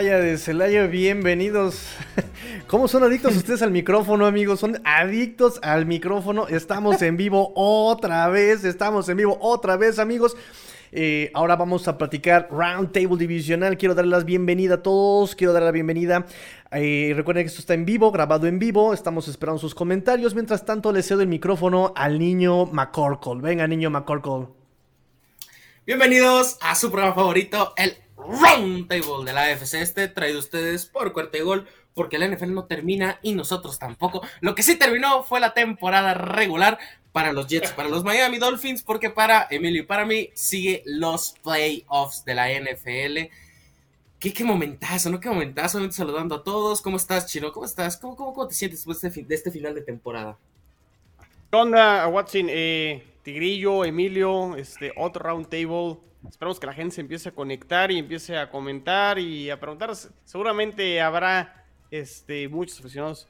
De Celaya, bienvenidos. ¿Cómo son adictos ustedes al micrófono, amigos? Son adictos al micrófono. Estamos en vivo otra vez, estamos en vivo otra vez, amigos. Eh, ahora vamos a platicar Round Table Divisional. Quiero darles la bienvenida a todos. Quiero dar la bienvenida. Eh, recuerden que esto está en vivo, grabado en vivo. Estamos esperando sus comentarios. Mientras tanto, le cedo el micrófono al niño McCorkle. Venga, niño McCorkle. Bienvenidos a su programa favorito, el Round Table de la AFC este, traído ustedes por Cuarta y Gol, porque la NFL no termina y nosotros tampoco. Lo que sí terminó fue la temporada regular para los Jets, para los Miami Dolphins, porque para Emilio y para mí sigue los playoffs de la NFL. Qué, momentazo, ¿no? Qué momentazo. Saludando a todos. ¿Cómo estás, Chino? ¿Cómo estás? ¿Cómo, cómo, cómo te sientes después de este, este final de temporada? ¿Qué onda, Watson? Eh, Tigrillo, Emilio, este, otro round table. Esperamos que la gente se empiece a conectar y empiece a comentar y a preguntar. Seguramente habrá este, muchos aficionados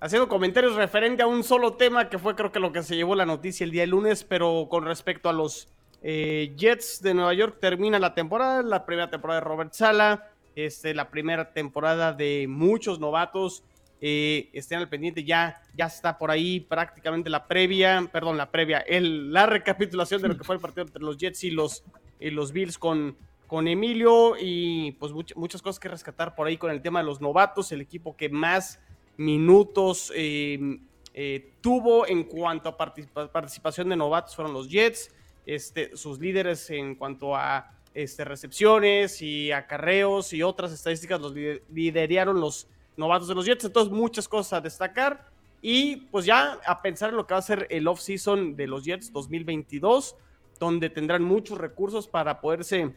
haciendo comentarios referente a un solo tema que fue creo que lo que se llevó la noticia el día de lunes, pero con respecto a los eh, Jets de Nueva York termina la temporada, la primera temporada de Robert Sala, este, la primera temporada de muchos novatos. Eh, estén al pendiente, ya, ya está por ahí prácticamente la previa, perdón, la previa, el, la recapitulación de lo que fue el partido entre los Jets y los y los Bills con, con Emilio y pues muchas cosas que rescatar por ahí con el tema de los novatos, el equipo que más minutos eh, eh, tuvo en cuanto a participación de novatos fueron los Jets, este, sus líderes en cuanto a este, recepciones y acarreos y otras estadísticas los lideraron los novatos de los Jets, entonces muchas cosas a destacar y pues ya a pensar en lo que va a ser el off-season de los Jets 2022 donde tendrán muchos recursos para poderse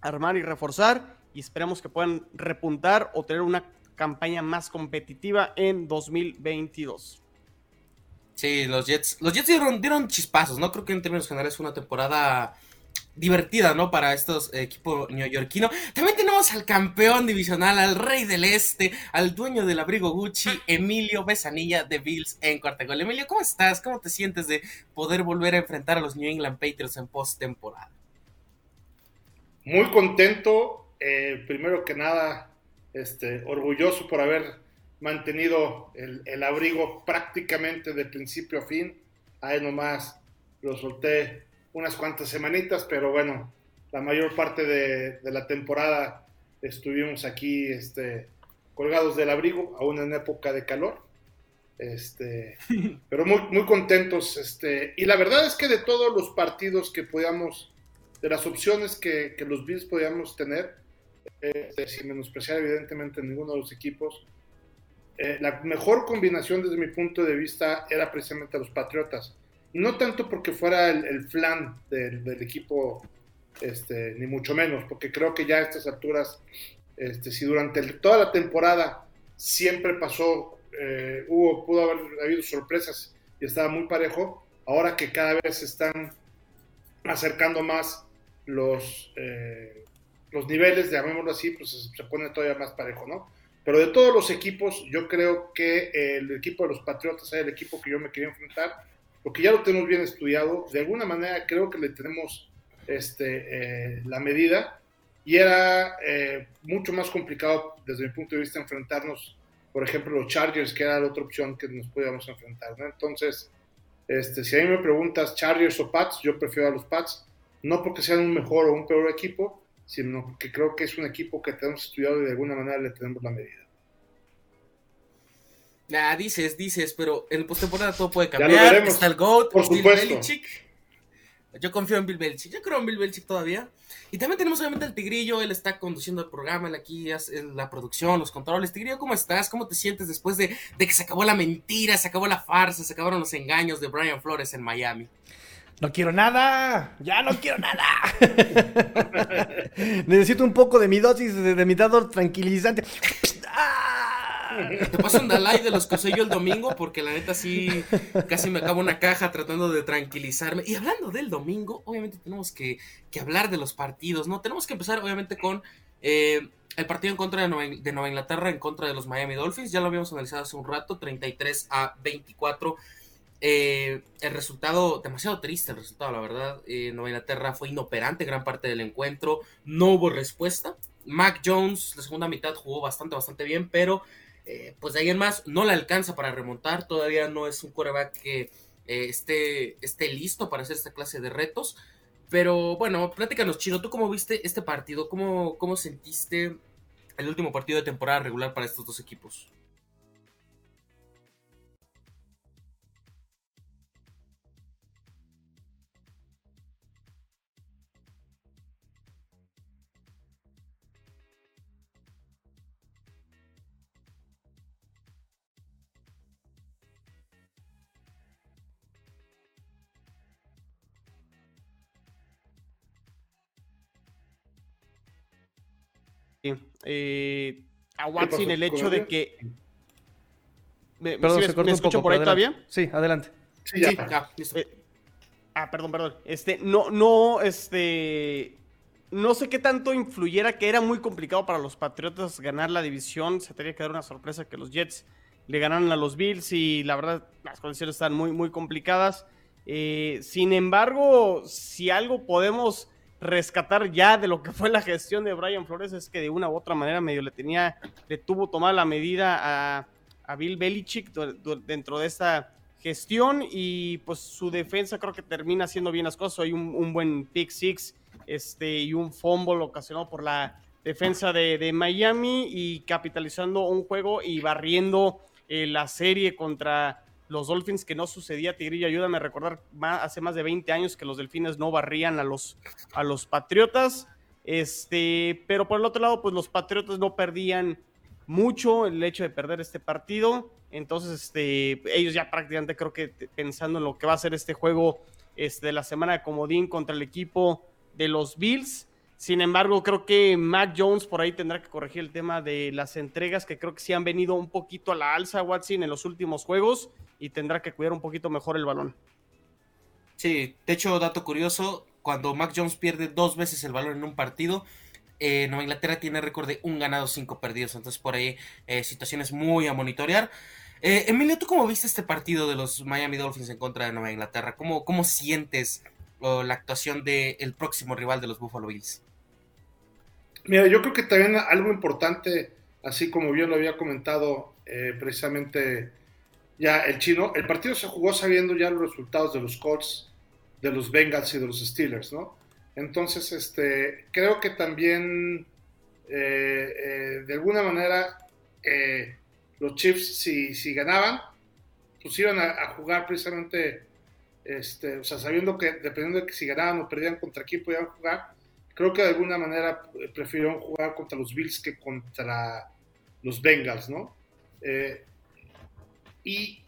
armar y reforzar y esperamos que puedan repuntar o tener una campaña más competitiva en 2022. Sí, los Jets, los Jets dieron, chispazos, ¿no? Creo que en términos generales fue una temporada divertida, ¿no? Para estos equipos neoyorquinos. También tenemos al campeón divisional, al rey del este, al dueño del abrigo Gucci, Emilio Besanilla de Bills en cuarta gol. Emilio, ¿cómo estás? ¿Cómo te sientes de poder volver a enfrentar a los New England Patriots en postemporada? Muy contento, eh, primero que nada, este, orgulloso por haber mantenido el, el abrigo prácticamente de principio a fin. Ahí nomás lo solté unas cuantas semanitas, pero bueno, la mayor parte de, la temporada estuvimos aquí este, colgados del abrigo, aún en época de calor. Este, pero muy, muy contentos. Este, y la verdad es que de todos los partidos que podíamos, de las opciones que, los Bills podíamos tener, este, sin menospreciar evidentemente ninguno de los equipos, eh, la mejor combinación desde mi punto de vista era precisamente los Patriotas no tanto porque fuera el, flan del, equipo, este, ni mucho menos, porque creo que ya a estas alturas, este, si durante toda la temporada siempre pasó, eh, hubo, pudo haber habido sorpresas y estaba muy parejo, ahora que cada vez se están acercando más los, eh, los niveles, llamémoslo así, pues se pone todavía más parejo, ¿no? Pero de todos los equipos, yo creo que el equipo de los Patriotas es el equipo que yo me quería enfrentar porque ya lo tenemos bien estudiado, de alguna manera creo que le tenemos este, eh, la medida y era eh, mucho más complicado desde mi punto de vista enfrentarnos, por ejemplo, los Chargers, que era la otra opción que nos podíamos enfrentar. Entonces, este, si a mí me preguntas Chargers o Pats, yo prefiero a los Pats, no porque sean un mejor o un peor equipo, sino porque creo que es un equipo que tenemos estudiado y de alguna manera le tenemos la medida. Ah, dices, dices, pero en postemporada todo puede cambiar. Está el GOAT, Por Bill Belichick. Yo confío en Bill Belichick. Yo creo en Bill Belichick todavía. Y también tenemos obviamente al Tigrillo. Él está conduciendo el programa. Él aquí hace la producción, los controles. Tigrillo, ¿cómo estás? ¿Cómo te sientes después de, de que se acabó la mentira, se acabó la farsa, se acabaron los engaños de Brian Flores en Miami? No quiero nada, ya no quiero nada. Necesito un poco de mi dosis de, de mi dado tranquilizante. Te paso un Dalai de los que usé yo el domingo, porque la neta sí, casi me acabo una caja tratando de tranquilizarme. Y hablando del domingo, obviamente tenemos que, hablar de los partidos, ¿no? Tenemos que empezar, obviamente, con eh, el partido en contra de Nueva, Inglaterra, en contra de los Miami Dolphins. Ya lo habíamos analizado hace un rato, 33 a 24. Eh, el resultado, demasiado triste el resultado, la verdad. Eh, Nueva Inglaterra fue inoperante gran parte del encuentro, no hubo respuesta Mac Jones, la segunda mitad jugó bastante, bastante bien, pero eh, pues de ahí en más no le alcanza para remontar. Todavía no es un quarterback que eh, esté, esté listo para hacer esta clase de retos. Pero bueno, pláticanos, Chino, ¿tú cómo viste este partido? ¿Cómo, cómo sentiste el último partido de temporada regular para estos dos equipos? Eh, a Watson el hecho de que. ¿Me, perdón, se me escucho por ahí todavía? Sí, adelante. Sí, ya, eh, ah, perdón, perdón. Este, no, no, este. No sé qué tanto influyera que era muy complicado para los Patriotas ganar la división. Se tenía que dar una sorpresa que los Jets le ganaran a los Bills y la verdad las condiciones están muy, muy complicadas. Eh, sin embargo, si algo podemos rescatar ya de lo que fue la gestión de Brian Flores es que de una u otra manera medio le tenía, le tuvo tomar la medida a, Bill Belichick dentro de esta gestión y pues su defensa creo que termina haciendo bien las cosas. Hay un, buen pick six este, y un fumble ocasionado por la defensa de, Miami y capitalizando un juego y barriendo eh, la serie contra los Dolphins, que no sucedía, Tigrillo, ayúdame a recordar, hace más de 20 años que los Delfines no barrían a los, a los Patriotas. Este, pero por el otro lado, pues los Patriotas no perdían mucho el hecho de perder este partido. Entonces, este, ellos ya prácticamente creo que pensando en lo que va a ser este juego este, de la semana de Comodín contra el equipo de los Bills. Sin embargo, creo que Mac Jones por ahí tendrá que corregir el tema de las entregas que creo que sí han venido un poquito a la alza, Watson, en los últimos juegos y tendrá que cuidar un poquito mejor el balón. Sí, de hecho, dato curioso, cuando Mac Jones pierde dos veces el balón en un partido, eh, Nueva Inglaterra tiene récord de un ganado, cinco perdidos. Entonces, por ahí, eh, situaciones muy a monitorear. Eh, Emilio, ¿tú cómo viste este partido de los Miami Dolphins en contra de Nueva Inglaterra? ¿Cómo, cómo sientes la actuación del próximo rival de los Buffalo Bills? Mira, yo creo que también algo importante, así como yo lo había comentado eh, precisamente ya el chino, el partido se jugó sabiendo ya los resultados de los Colts, de los Bengals y de los Steelers, ¿no? Entonces, este, creo que también, eh, eh, de alguna manera, los Chiefs, si, si, ganaban, pues iban a, jugar precisamente, este, o sea, sabiendo que dependiendo de que si ganaban o perdían contra quién podían jugar, creo que de alguna manera eh, prefirieron jugar contra los Bills que contra los Bengals, ¿no? Eh, y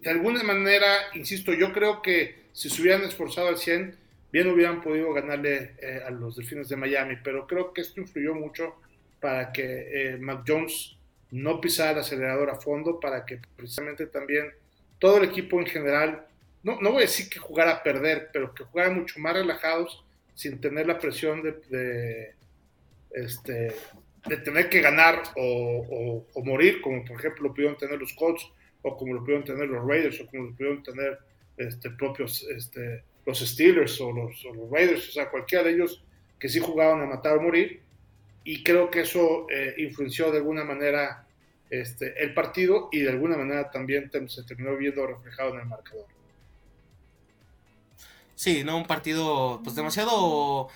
de alguna manera, insisto, yo creo que si se hubieran esforzado al 100, bien hubieran podido ganarle eh, a los Delfines de Miami, pero creo que esto influyó mucho para que Jones no pisara el acelerador a fondo, para que precisamente también todo el equipo en general, no, no voy a decir que jugara a perder, pero que jugara mucho más relajados sin tener la presión de, este, de tener que ganar o, morir, como por ejemplo lo pudieron tener los Colts, o como lo pudieron tener los Raiders, o como lo pudieron tener este, propios este, los Steelers o los, Raiders, o sea, cualquiera de ellos que sí jugaban a matar o morir. Y creo que eso eh, influenció de alguna manera este, el partido y de alguna manera también se terminó viendo reflejado en el marcador. Sí, no, un partido pues demasiado...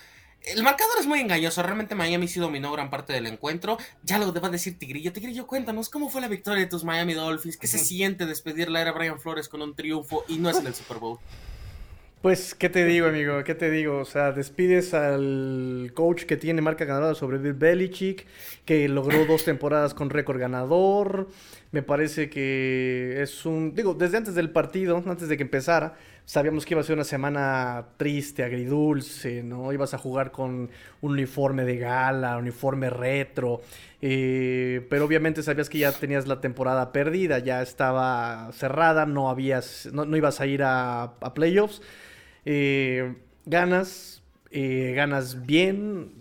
El marcador es muy engañoso, realmente Miami sí dominó gran parte del encuentro. Ya lo deba decir Tigrillo. Tigrillo, cuéntanos, ¿cómo fue la victoria de tus Miami Dolphins? ¿Qué se siente despedir la era Brian Flores con un triunfo y no es en el Super Bowl? Pues, ¿qué te digo, amigo? ¿Qué te digo? O sea, despides al coach que tiene marca ganadora sobre Bill Belichick, que logró dos temporadas con récord ganador. Me parece que es un... Digo, desde antes del partido, antes de que empezara, sabíamos que iba a ser una semana triste, agridulce, ¿no? Ibas a jugar con un uniforme de gala, uniforme retro, eh, pero obviamente sabías que ya tenías la temporada perdida, ya estaba cerrada, no habías, no, ibas a ir a, playoffs. Eh, ganas, eh, ganas bien,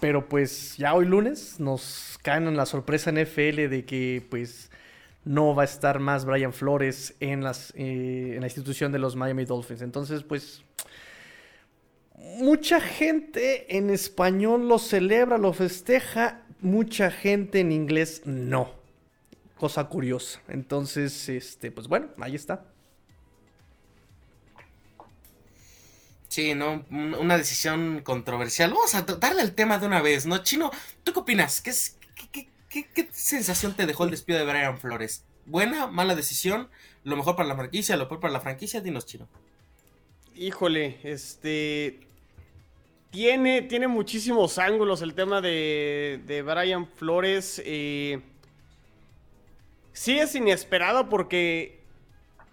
pero pues ya hoy lunes nos caen en la sorpresa NFL de que pues no va a estar más Brian Flores eh, en la institución de los Miami Dolphins. Entonces, pues, Mucha gente en español lo celebra, lo festeja, mucha gente en inglés no. Cosa curiosa. Entonces, este, pues bueno, ahí está. Sí, ¿no? Una decisión controversial. Vamos a darle el tema de una vez, ¿no? Chino, ¿tú qué opinas? ¿Qué, es, qué, sensación te dejó el despido de Brian Flores? ¿Buena, mala decisión? ¿Lo mejor para la franquicia? ¿Lo peor para la franquicia? Dinos, Chino. Híjole, este... Tiene, tiene muchísimos ángulos el tema de, de Brian Flores. Eh, sí es inesperado porque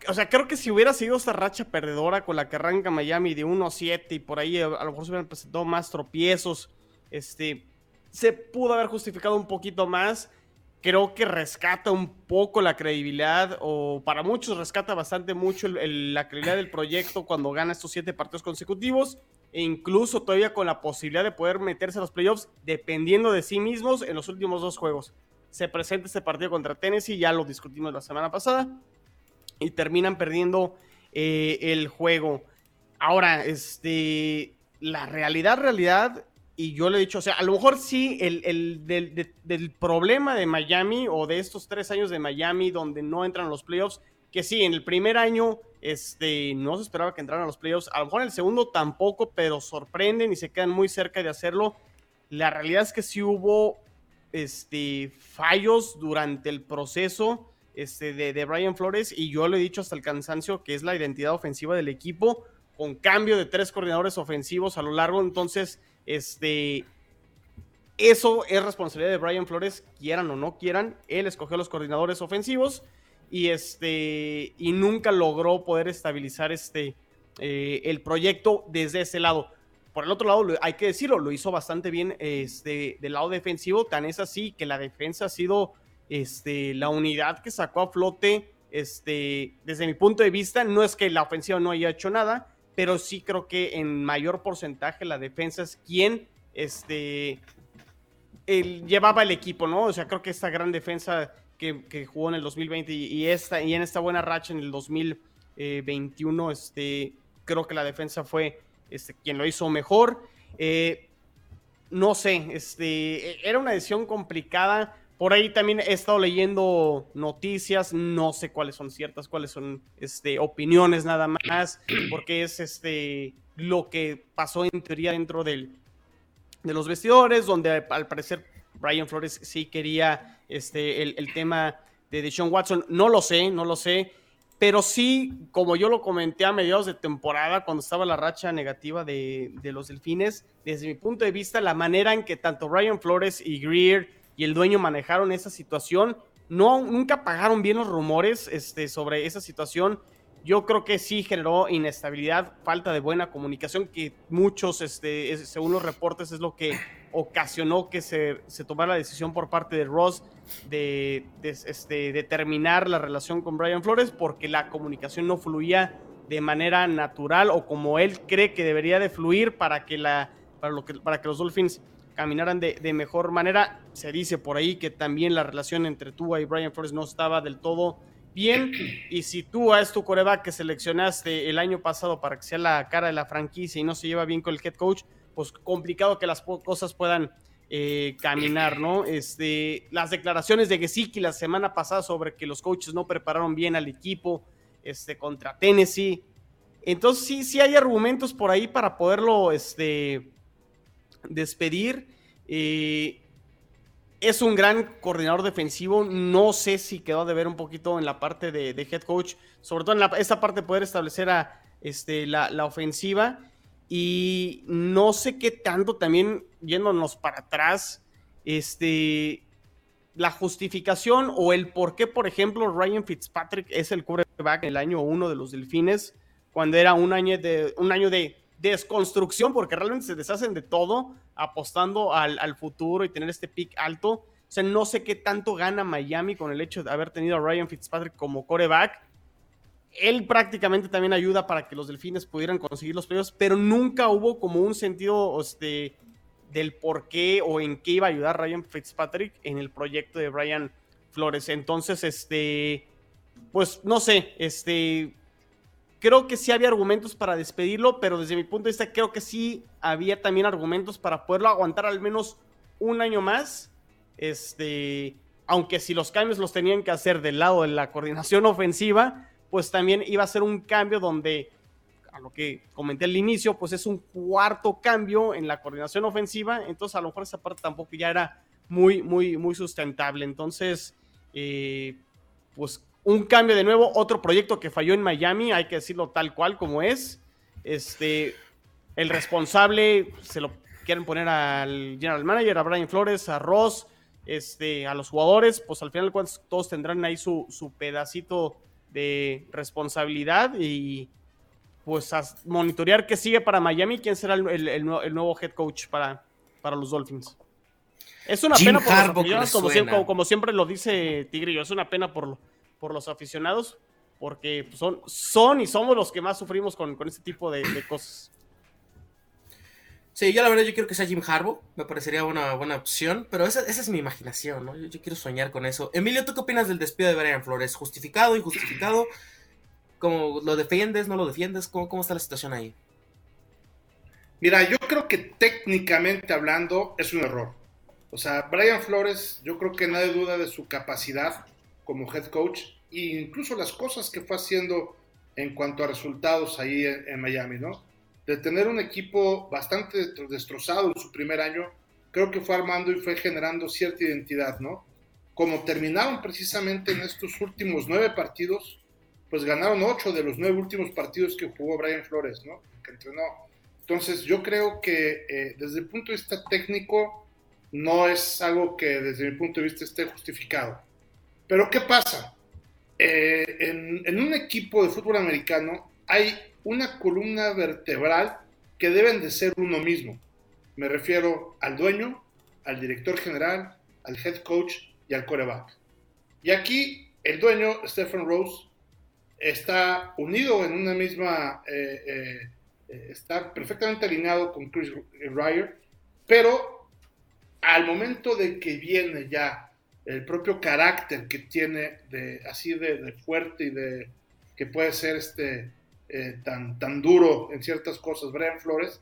o sea, creo que si hubiera sido esta racha perdedora con la que arranca Miami de 1-7 y por ahí a, lo mejor se hubieran presentado más tropiezos, este, se pudo haber justificado un poquito más. Creo que rescata un poco la credibilidad, o para muchos rescata bastante mucho la credibilidad del proyecto cuando gana estos siete partidos consecutivos, e incluso todavía con la posibilidad de poder meterse a los playoffs dependiendo de sí mismos en los últimos dos juegos. Se presenta este partido contra Tennessee, ya lo discutimos la semana pasada y terminan perdiendo eh, el juego. Ahora, este, la realidad, realidad, y yo le he dicho, o sea, a lo mejor sí, el, del, problema de Miami o de estos tres años de Miami donde no entran los playoffs, que sí, en el primer año este, no se esperaba que entraran a los playoffs, a lo mejor en el segundo tampoco, pero sorprenden y se quedan muy cerca de hacerlo. La realidad es que sí hubo este, fallos durante el proceso este, de, Brian Flores y yo lo he dicho hasta el cansancio que es la identidad ofensiva del equipo con cambio de tres coordinadores ofensivos a lo largo. Entonces, este, eso es responsabilidad de Brian Flores, quieran o no quieran. Él escogió los coordinadores ofensivos y, este, y nunca logró poder estabilizar este, eh, el proyecto desde ese lado. Por el otro lado, hay que decirlo, lo hizo bastante bien este, del lado defensivo. Tan es así que la defensa ha sido este, la unidad que sacó a flote, este, desde mi punto de vista, no es que la ofensiva no haya hecho nada, pero sí creo que en mayor porcentaje la defensa es quien este, llevaba el equipo, ¿no? O sea, creo que esta gran defensa que, jugó en el 2020 y, esta, y en esta buena racha en el 2021, este, creo que la defensa fue este, quien lo hizo mejor. Eh, no sé, este, era una decisión complicada por ahí también he estado leyendo noticias, no sé cuáles son ciertas, cuáles son este, opiniones nada más, porque es este, lo que pasó en teoría dentro del, de los vestidores, donde al parecer Brian Flores sí quería este, el, tema de Deshaun Watson. No lo sé, no lo sé, pero sí, como yo lo comenté a mediados de temporada, cuando estaba la racha negativa de, de los delfines, desde mi punto de vista, la manera en que tanto Brian Flores y Greer y el dueño manejaron esa situación. No, nunca pagaron bien los rumores este, sobre esa situación. Yo creo que sí generó inestabilidad, falta de buena comunicación, que muchos, este, según los reportes, es lo que ocasionó que se, se tomara la decisión por parte de Ross de, este, de terminar la relación con Brian Flores, porque la comunicación no fluía de manera natural o como él cree que debería de fluir para que, la, para lo que, para que los Dolphins caminaran de, mejor manera. Se dice por ahí que también la relación entre Tua y Brian Flores no estaba del todo bien. Y si Tua es tu coreback que seleccionaste el año pasado para que sea la cara de la franquicia y no se lleva bien con el head coach, pues complicado que las cosas puedan eh, caminar, ¿no? Este, las declaraciones de Gesicki la semana pasada sobre que los coaches no prepararon bien al equipo este, contra Tennessee. Entonces sí, sí hay argumentos por ahí para poderlo este, despedir. Eh, es un gran coordinador defensivo. No sé si quedó de ver un poquito en la parte de, head coach, sobre todo en esta parte de poder establecer a, este, la, ofensiva. Y no sé qué tanto también yéndonos para atrás, este, la justificación o el por qué, por ejemplo, Ryan Fitzpatrick es el quarterback en el año uno de los Delfines, cuando era un año de, un año de desconstrucción, porque realmente se deshacen de todo apostando al, futuro y tener este pick alto. O sea, no sé qué tanto gana Miami con el hecho de haber tenido a Ryan Fitzpatrick como coreback. Él prácticamente también ayuda para que los delfines pudieran conseguir los premios, pero nunca hubo como un sentido este, del por qué o en qué iba a ayudar Ryan Fitzpatrick en el proyecto de Brian Flores. Entonces, este, pues no sé, este, creo que sí había argumentos para despedirlo, pero desde mi punto de vista creo que sí había también argumentos para poderlo aguantar al menos un año más. Este, aunque si los cambios los tenían que hacer del lado de la coordinación ofensiva, pues también iba a ser un cambio donde, a lo que comenté al inicio, pues es un cuarto cambio en la coordinación ofensiva, entonces a lo mejor esa parte tampoco ya era muy, muy, muy sustentable. Entonces, eh, pues un cambio de nuevo, otro proyecto que falló en Miami, hay que decirlo tal cual como es. Este, el responsable se lo quieren poner al general manager, a Brian Flores, a Ross, este, a los jugadores, pues al final todos tendrán ahí su, su pedacito de responsabilidad y pues a monitorear qué sigue para Miami, quién será el, el, nuevo head coach para, para los Dolphins. Es una pena por los como, como, siempre lo dice Tigrillo, es una pena por, por los aficionados, porque son, son y somos los que más sufrimos con, con este tipo de, cosas. Sí, yo la verdad yo quiero que sea Jim Harbaugh, me parecería una buena opción, pero esa, esa es mi imaginación, ¿no? Yo, quiero soñar con eso. Emilio, ¿tú qué opinas del despido de Brian Flores? ¿Justificado, injustificado? ¿Cómo lo defiendes, no lo defiendes? ¿Cómo, cómo está la situación ahí? Mira, yo creo que técnicamente hablando es un error. O sea, Brian Flores, yo creo que nadie duda de su capacidad como head coach e incluso las cosas que fue haciendo en cuanto a resultados ahí en, Miami, ¿no? De tener un equipo bastante destrozado en su primer año, creo que fue armando y fue generando cierta identidad, ¿no? Como terminaron precisamente en estos últimos nueve partidos, pues ganaron ocho de los nueve últimos partidos que jugó Brian Flores, ¿no? Que entrenó. Entonces yo creo que eh, desde el punto de vista técnico no es algo que desde mi punto de vista esté justificado. Pero ¿qué pasa? Eh, en, un equipo de fútbol americano hay una columna vertebral que deben de ser uno mismo. Me refiero al dueño, al director general, al head coach y al coreback. Y aquí el dueño, Stephen Rose, está unido en una misma, eh, eh, está perfectamente alineado con Chris Ryer, pero al momento de que viene ya el propio carácter que tiene de así de, fuerte y de que puede ser este eh, tan, tan duro en ciertas cosas, Brian Flores,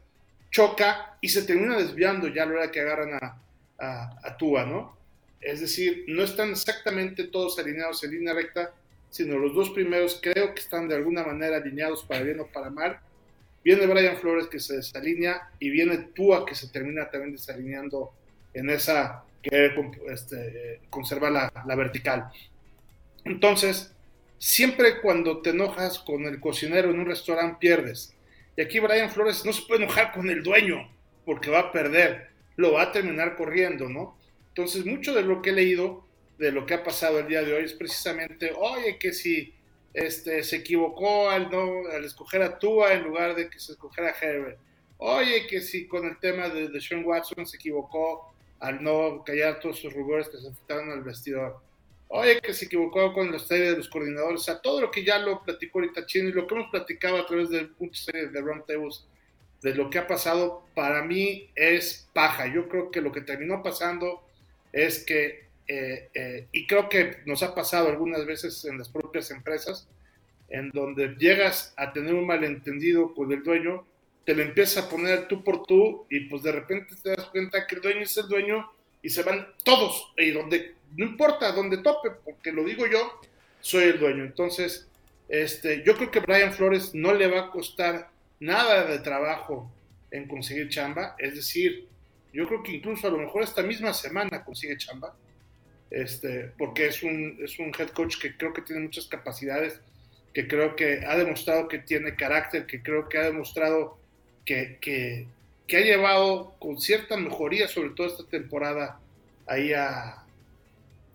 choca y se termina desviando ya a la hora que agarran a, a, Tua, ¿no? Es decir, no están exactamente todos alineados en línea recta, sino los dos primeros creo que están de alguna manera alineados para bien o para mal. Viene Brian Flores que se desalinea y viene Tua que se termina también desalineando en esa que este, conserva la, vertical. Entonces, siempre cuando te enojas con el cocinero en un restaurante pierdes. Y aquí Brian Flores no se puede enojar con el dueño porque va a perder, lo va a terminar corriendo, ¿no? Entonces, mucho de lo que he leído, de lo que ha pasado el día de hoy, es precisamente, oye, que si este, se equivocó al, no, al escoger a Tua en lugar de que se escogiera a Herbert. Oye, que si con el tema de, de Sean Watson se equivocó al no callar todos sus rubores que se afectaron al vestidor. Oye, que se equivocó con la serie de los coordinadores, o sea, todo lo que ya lo platicó ahorita Chino y lo que hemos platicado a través de muchas series de roundtables de lo que ha pasado, para mí es paja. Yo creo que lo que terminó pasando es que, eh, eh, y creo que nos ha pasado algunas veces en las propias empresas, en donde llegas a tener un malentendido con el dueño te lo empieza a poner tú por tú y pues de repente te das cuenta que el dueño es el dueño y se van todos y donde no importa donde tope porque lo digo yo soy el dueño. Entonces este yo creo que Brian Flores no le va a costar nada de trabajo en conseguir chamba. Es decir yo creo que incluso a lo mejor esta misma semana consigue chamba este porque es un es un head coach que creo que tiene muchas capacidades que creo que ha demostrado que tiene carácter que creo que ha demostrado que, ha llevado con cierta mejoría, sobre todo esta temporada, ahí a,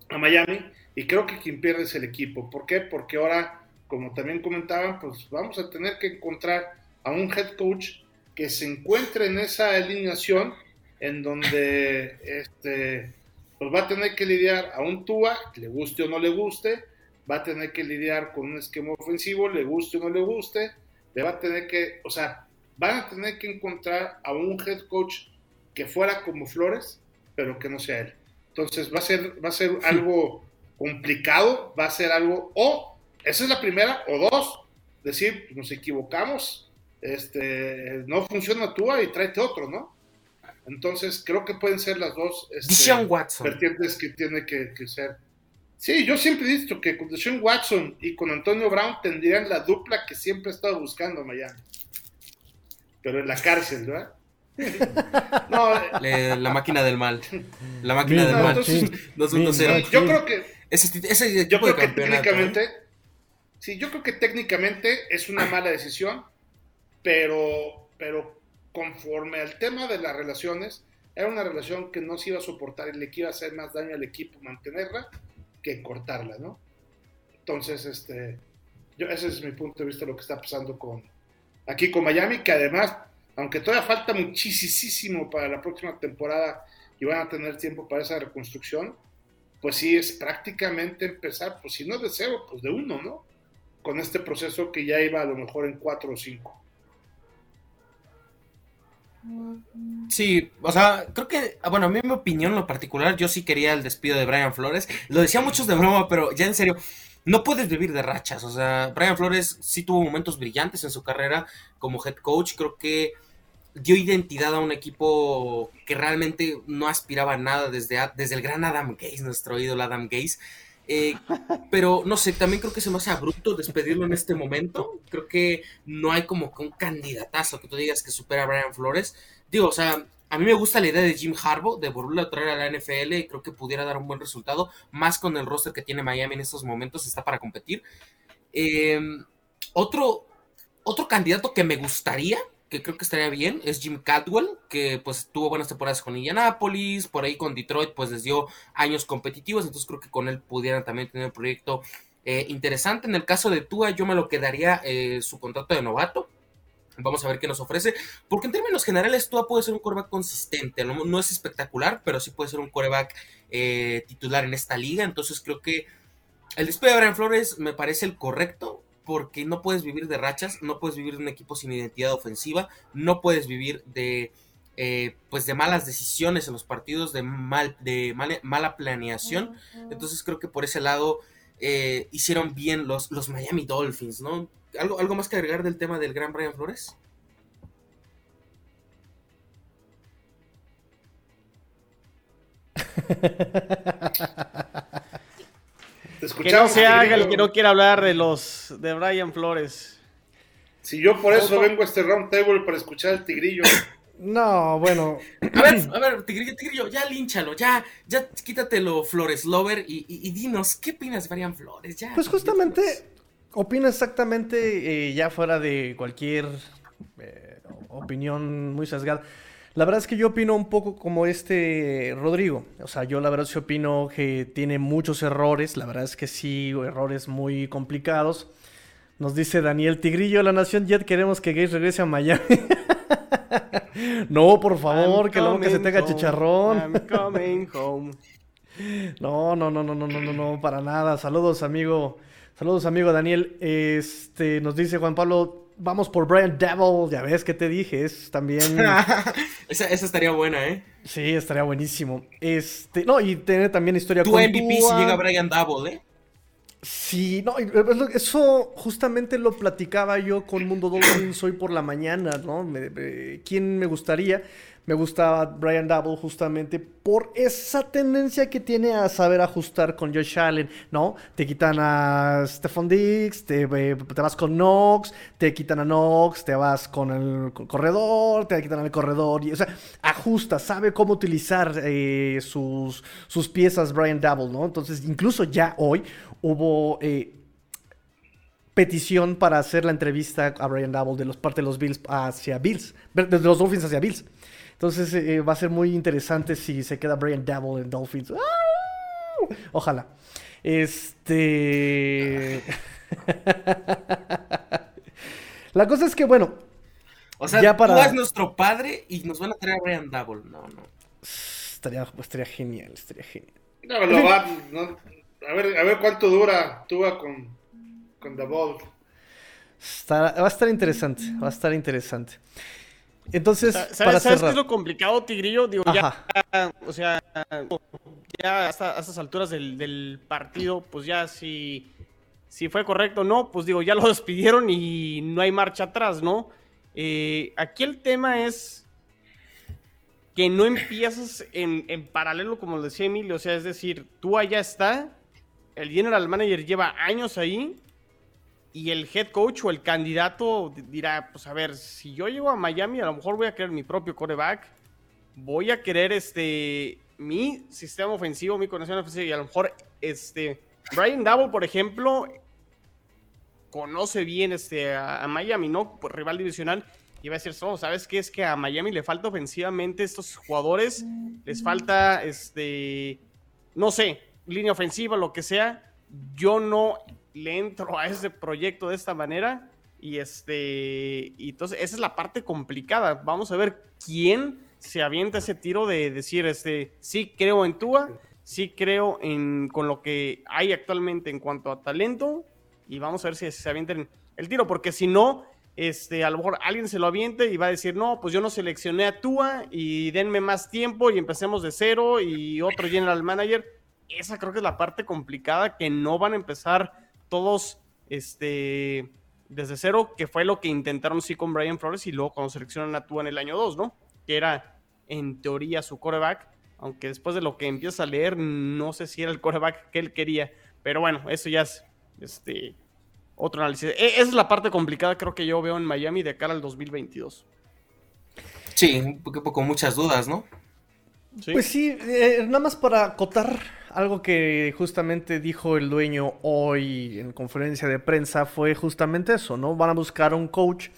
a Miami. Y creo que quien pierde es el equipo. ¿Por qué? Porque ahora, como también comentaban, pues vamos a tener que encontrar a un head coach que se encuentre en esa alineación en donde este, pues va a tener que lidiar a un Tua, le guste o no le guste, va a tener que lidiar con un esquema ofensivo, le guste o no le guste, le va a tener que, o sea, van a tener que encontrar a un head coach que fuera como Flores, pero que no sea él. Entonces va a ser, va a ser algo complicado, va a ser algo, o esa es la primera, o dos, decir, nos equivocamos, este, no funciona Tua y tráete otro, ¿no? Entonces, creo que pueden ser las dos este, Watson. vertientes que tiene que, ser. Sí, yo siempre he dicho que con Deshaun Watson y con Antonio Brown tendrían la dupla que siempre he estado buscando Miami. Pero en la cárcel, ¿verdad? no, la máquina del mal. La máquina del mal. yo creo que. Ese, yo creo que técnicamente. ¿eh? Sí, yo creo que técnicamente es una mala decisión, pero, pero conforme al tema de las relaciones, era una relación que no se iba a soportar y le iba a hacer más daño al equipo mantenerla que cortarla, ¿no? Entonces, este, yo, ese es mi punto de vista de lo que está pasando con aquí con Miami, que además, aunque todavía falta muchísimo para la próxima temporada y van a tener tiempo para esa reconstrucción, pues sí es prácticamente empezar, pues si no de cero, pues de uno, ¿no? Con este proceso que ya iba a lo mejor en cuatro o cinco. Sí, o sea, creo que, ah, bueno, a mí mi opinión en lo particular, yo sí quería el despido de Brian Flores. Lo decía muchos de broma, pero ya en serio, no puedes vivir de rachas. O sea, Brian Flores sí tuvo momentos brillantes en su carrera como head coach. Creo que dio identidad a un equipo que realmente no aspiraba a nada desde, desde el gran Adam Gaze, nuestro ídolo Adam Gaze. Eh, pero no sé, también creo que se me hace abrupto despedirlo en este momento. Creo que no hay como que un candidatazo que tú digas que supera a Brian Flores. Digo, o sea, a mí me gusta la idea de Jim Harbaugh de volverlo a traer a la NFL y creo que pudiera dar un buen resultado, más con el roster que tiene Miami en estos momentos, está para competir. Eh, otro, otro candidato que me gustaría que creo que estaría bien es Jim Cadwell, que pues tuvo buenas temporadas con Indianapolis, por ahí con Detroit pues les dio años competitivos, entonces creo que con él pudieran también tener un proyecto eh, interesante. En el caso de Tua yo me lo quedaría eh, su contrato de novato. Vamos a ver qué nos ofrece. Porque en términos generales, Tua puede ser un coreback consistente. No, es espectacular, pero sí puede ser un coreback eh, titular en esta liga. Entonces creo que el despido de Brian Flores me parece el correcto porque no puedes vivir de rachas, no puedes vivir de un equipo sin identidad ofensiva, no puedes vivir de eh, pues de malas decisiones en los partidos, de mal, de mala planeación. Entonces creo que por ese lado eh, hicieron bien los, los Miami Dolphins, ¿no? ¿Algo, ¿Algo más que agregar del tema del gran Brian Flores? que no se haga el que no quiera hablar de los de Brian Flores. Si yo por eso vengo a este round table para escuchar al tigrillo. No, bueno. A ver, a ver, tigrillo, tigrillo, ya línchalo, ya, ya quítatelo, Flores Lover, y, dinos, ¿qué opinas de Brian Flores? Ya, pues justamente, opino exactamente, eh, ya fuera de cualquier eh, opinión muy sesgada. La verdad es que yo opino un poco como este Rodrigo. O sea, yo la verdad sí opino que tiene muchos errores. La verdad es que sí, errores muy complicados. Nos dice Daniel Tigrillo, la Nación Jet, queremos que Gates regrese a Miami. no, por favor, que luego que se tenga chicharrón. I'm coming home. No, no, no, no, no, no, no, no, para nada. Saludos, amigo. Saludos, amigo Daniel. Este, nos dice Juan Pablo vamos por Brian Devil, ya ves que te dije, es también... esa, estaría buena, ¿eh? Sí, estaría buenísimo. Este, no, y tiene también historia tu con MVP si llega Brian Devil, ¿eh? Sí, no, eso justamente lo platicaba yo con Mundo Dolphins hoy por la mañana, ¿no? ¿Quién me gustaría? Me gusta Brian Double justamente por esa tendencia que tiene a saber ajustar con Josh Allen, ¿no? Te quitan a Stephon Diggs, te, eh, vas con Knox, te quitan a Knox, te vas con el corredor, te quitan al corredor, y, o sea, ajusta, sabe cómo utilizar eh, sus, sus piezas Brian Double, ¿no? Entonces, incluso ya hoy hubo... Eh, petición para hacer la entrevista a Brian Double de los parte de los Bills hacia Bills, de los Dolphins hacia Bills. Entonces eh, va a ser muy interesante si se queda Brian Dabble en Dolphins. Ojalá. Este. La cosa es que, bueno. O sea, ya para... tú eres nuestro padre y nos van a traer a Brian Double. No, no. Estaría, estaría genial, estaría genial. No, lo va, no. A, ver, a ver cuánto dura Tua con, con Double. va a estar interesante, va a estar interesante. Entonces, ¿sabes, para ¿sabes qué es lo complicado, Tigrillo? Digo, ya, o sea, ya hasta a estas alturas del, partido, pues ya si, si fue correcto o no, pues digo, ya lo despidieron y no hay marcha atrás, ¿no? Eh, aquí el tema es que no empiezas en, en paralelo, como decía Emilio, o sea, es decir, tú allá está, el general manager lleva años ahí y el head coach o el candidato dirá, pues a ver, si yo llego a Miami, a lo mejor voy a querer mi propio coreback, voy a querer este mi sistema ofensivo, mi conexión ofensiva y a lo mejor este Brian Double, por ejemplo, conoce bien este a, Miami, ¿no? Por rival divisional y va a decir, solo, ¿sabes qué? Es que a Miami le falta ofensivamente estos jugadores, les falta este no sé, línea ofensiva, lo que sea. Yo no le entro a ese proyecto de esta manera. Y este. Y entonces, esa es la parte complicada. Vamos a ver quién se avienta ese tiro de decir, este, sí creo en Tua, sí creo en con lo que hay actualmente en cuanto a talento. Y vamos a ver si se avienten el tiro, porque si no, este, a lo mejor alguien se lo aviente y va a decir, no, pues yo no seleccioné a Tua y denme más tiempo y empecemos de cero y otro general manager. Esa creo que es la parte complicada que no van a empezar todos este, desde cero, que fue lo que intentaron sí con Brian Flores y luego cuando seleccionan a Tua en el año 2, ¿no? Que era en teoría su coreback, aunque después de lo que empieza a leer, no sé si era el coreback que él quería, pero bueno, eso ya es este, otro análisis. E, esa es la parte complicada, creo que yo veo en Miami de cara al 2022. Sí, un poco con muchas dudas, ¿no? Pues sí, eh, nada más para acotar algo que justamente dijo el dueño hoy en conferencia de prensa fue justamente eso, ¿no? Van a buscar un coach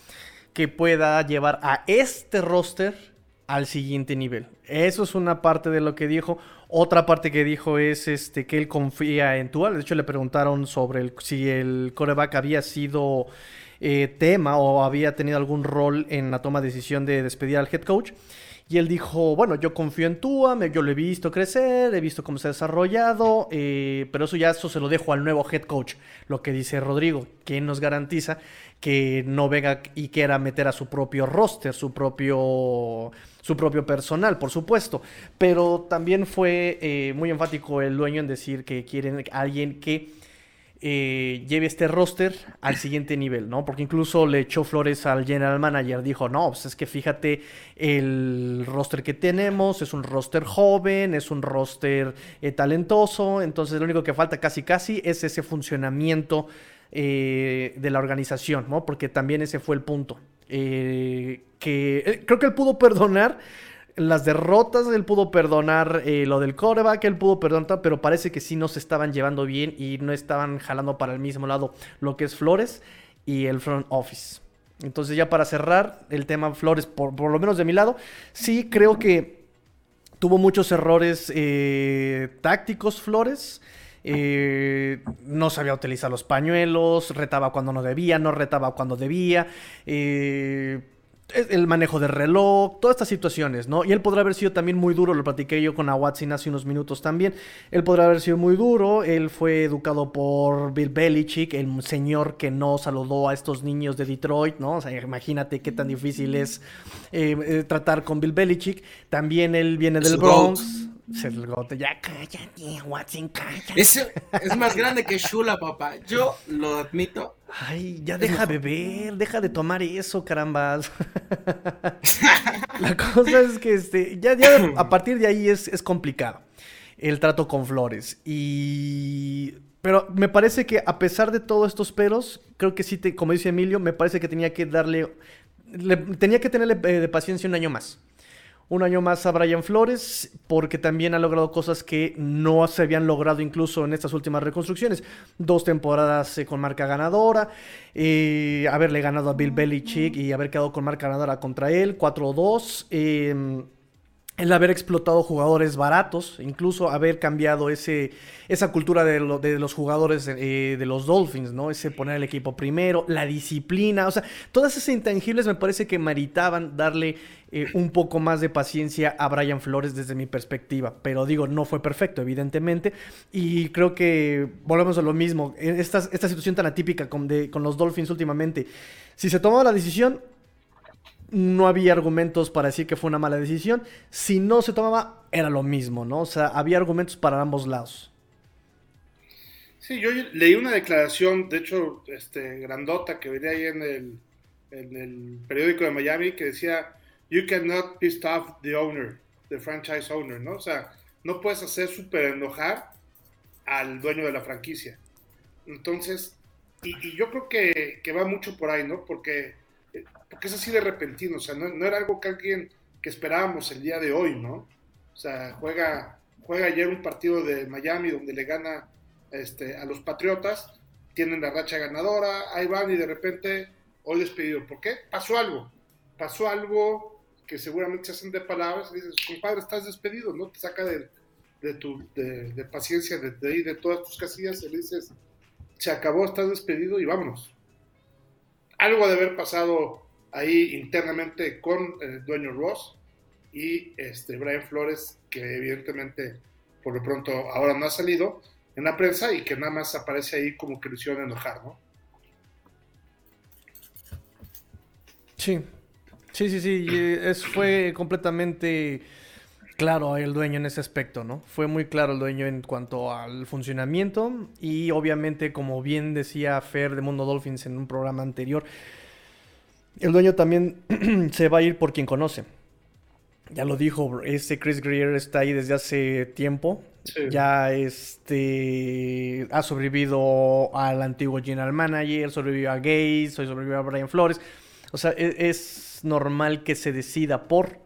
que pueda llevar a este roster al siguiente nivel. Eso es una parte de lo que dijo. Otra parte que dijo es este que él confía en Tua. De hecho, le preguntaron sobre si el coreback había sido eh, tema o había tenido algún rol en la toma de decisión de despedir al head coach. Y él dijo, bueno, yo confío en Tua, yo lo he visto crecer, he visto cómo se ha desarrollado, eh, pero eso ya eso se lo dejo al nuevo head coach, lo que dice Rodrigo, quien nos garantiza que no venga y quiera meter a su propio roster, su propio, su propio personal, por supuesto. Pero también fue eh, muy enfático el dueño en decir que quieren alguien que eh, lleve este roster al siguiente nivel, ¿no? Porque incluso le echó flores al general manager, dijo, no, pues es que fíjate el roster que tenemos, es un roster joven, es un roster eh, talentoso, entonces lo único que falta casi casi es ese funcionamiento eh, de la organización, ¿no? Porque también ese fue el punto. que creo que él pudo perdonar las derrotas él pudo perdonar eh, lo del coreback, él pudo perdonar, pero parece que sí no se estaban llevando bien y no estaban jalando para el mismo lado lo que es Flores y el front office. Entonces ya para cerrar el tema Flores, por, lo menos de mi lado, sí creo que tuvo muchos errores eh, tácticos Flores. Eh, no sabía utilizar los pañuelos, retaba cuando no debía, no retaba cuando debía. Eh, el manejo de reloj, todas estas situaciones, ¿no? Y él podrá haber sido también muy duro, lo platiqué yo con Awatsin hace unos minutos también. Él podrá haber sido muy duro, él fue educado por Bill Belichick, el señor que no saludó a estos niños de Detroit, ¿no? O sea, imagínate qué tan difícil es eh, eh, tratar con Bill Belichick. También él viene del Bronx. Ya cállate, Watson, cállate. Es, es más grande que Shula, papá. Yo lo admito. Ay, ya deja de beber, deja de tomar eso, carambas. La cosa es que este, ya, ya a partir de ahí es, es complicado el trato con Flores. Y. Pero me parece que a pesar de todos estos peros, creo que sí, te, como dice Emilio, me parece que tenía que darle. tenía que tenerle eh, de paciencia un año más un año más a Brian Flores, porque también ha logrado cosas que no se habían logrado incluso en estas últimas reconstrucciones. Dos temporadas eh, con marca ganadora, eh, haberle ganado a Bill Belichick y haber quedado con marca ganadora contra él, 4-2 el haber explotado jugadores baratos, incluso haber cambiado ese, esa cultura de, los jugadores eh, de los Dolphins, ¿no? Ese poner el equipo primero, la disciplina, o sea, todas esas intangibles me parece que meritaban darle eh, un poco más de paciencia a Brian Flores desde mi perspectiva, pero digo, no fue perfecto, evidentemente, y creo que volvemos a lo mismo, esta, esta situación tan atípica con, con los Dolphins últimamente, si se tomaba la decisión, no había argumentos para decir que fue una mala decisión. Si no se tomaba, era lo mismo, ¿no? O sea, había argumentos para ambos lados. Sí, yo leí una declaración, de hecho, este, grandota, que venía ahí en el, en el periódico de Miami, que decía, you cannot piss off the owner, the franchise owner, ¿no? O sea, no puedes hacer súper enojar al dueño de la franquicia. Entonces, y, yo creo que, que, va mucho por ahí, ¿no? Porque, porque es así de repentino, o sea, no, no, era algo que alguien que esperábamos el día de hoy, ¿no? O sea, juega, juega ayer un partido de Miami donde le gana este, a los Patriotas, tienen la racha ganadora, ahí van y de repente hoy despedido. ¿Por qué? Pasó algo, pasó algo que seguramente se hacen de palabras y dices, compadre, estás despedido, ¿no? Te saca de, de tu de, paciencia, de, de, de todas tus casillas y le dices, se acabó, estás despedido y vámonos. Algo de haber pasado ahí internamente con el dueño Ross y este Brian Flores, que evidentemente por lo pronto ahora no ha salido, en la prensa y que nada más aparece ahí como que lo hicieron enojar, ¿no? Sí, sí, sí, sí, es, fue completamente claro el dueño en ese aspecto, ¿no? Fue muy claro el dueño en cuanto al funcionamiento y obviamente, como bien decía Fer de Mundo Dolphins en un programa anterior, el dueño también se va a ir por quien conoce. Ya lo dijo, este Chris Greer está ahí desde hace tiempo. Ya este ha sobrevivido al antiguo general manager, sobrevivió a Gates, sobrevivió a Brian Flores. O sea, e, es, normal que se decida por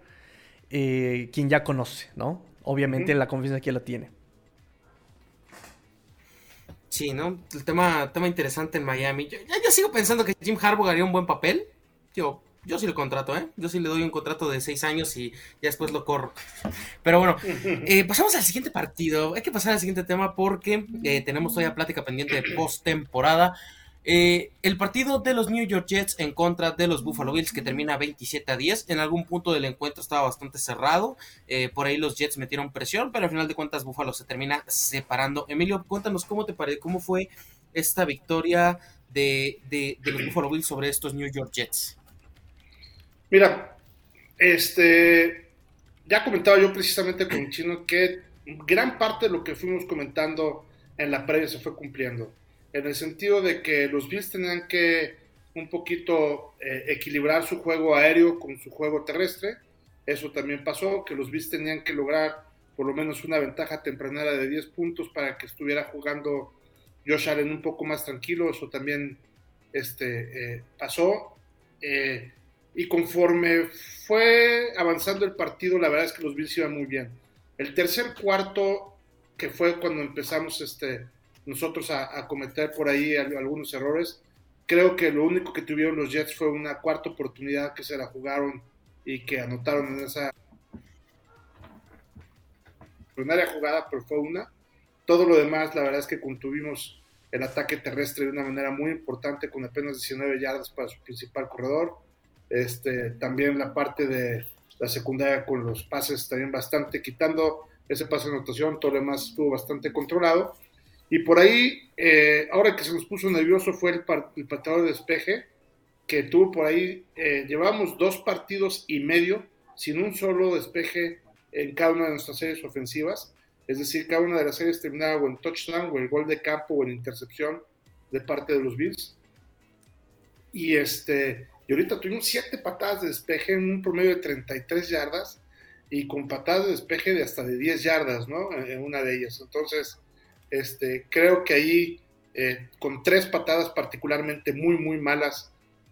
eh, quien ya conoce, ¿no? Obviamente la confianza que la tiene. Sí, ¿no? El tema, tema interesante en Miami. Yo, yo sigo pensando que Jim Harbaugh haría un buen papel. Yo yo sí lo contrato, ¿eh? Yo sí le doy un contrato de seis años y ya después lo corro. Pero bueno, eh, pasamos al siguiente partido. Hay que pasar al siguiente tema porque eh, tenemos todavía plática pendiente de postemporada. Eh, el partido de los New York Jets en contra de los Buffalo Bills que termina 27 a 10. En algún punto del encuentro estaba bastante cerrado. por ahí los Jets metieron presión, pero al final de cuentas Buffalo se termina separando. Emilio, cuéntanos cómo te parece, cómo fue esta victoria de, de los Buffalo Bills sobre estos New York Jets. Mira, este, ya comentaba yo precisamente con Chino que gran parte de lo que fuimos comentando en la previa se fue cumpliendo, en el sentido de que los Bills tenían que un poquito eh, equilibrar su juego aéreo con su juego terrestre, eso también pasó, que los Bills tenían que lograr por lo menos una ventaja tempranera de 10 puntos para que estuviera jugando Josh Allen un poco más tranquilo, eso también este, eh, pasó. Eh, y conforme fue avanzando el partido, la verdad es que los Bills iban muy bien. El tercer cuarto, que fue cuando empezamos este, nosotros a, cometer por ahí algunos errores, creo que lo único que tuvieron los Jets fue una cuarta oportunidad que se la jugaron y que anotaron en esa primaria jugada, pero fue una. Todo lo demás, la verdad es que contuvimos el ataque terrestre de una manera muy importante con apenas 19 yardas para su principal corredor este, también la parte de la secundaria con los pases también bastante, quitando ese pase de anotación, todo lo demás estuvo bastante controlado. Y por ahí, eh, ahora que se nos puso nervioso fue el, el pateador de despeje, que tuvo por ahí, eh, llevamos dos partidos y medio sin un solo despeje en cada una de nuestras series ofensivas. Es decir, cada una de las series terminaba o en touchdown, o en gol de campo, o en intercepción de parte de los Bills. Y este, y ahorita tuvimos siete patadas de despeje en un promedio de 33 yardas y con patadas de despeje de hasta de 10 yardas, ¿no? En una de ellas. Entonces, este, creo que ahí, eh, con tres patadas particularmente muy, muy malas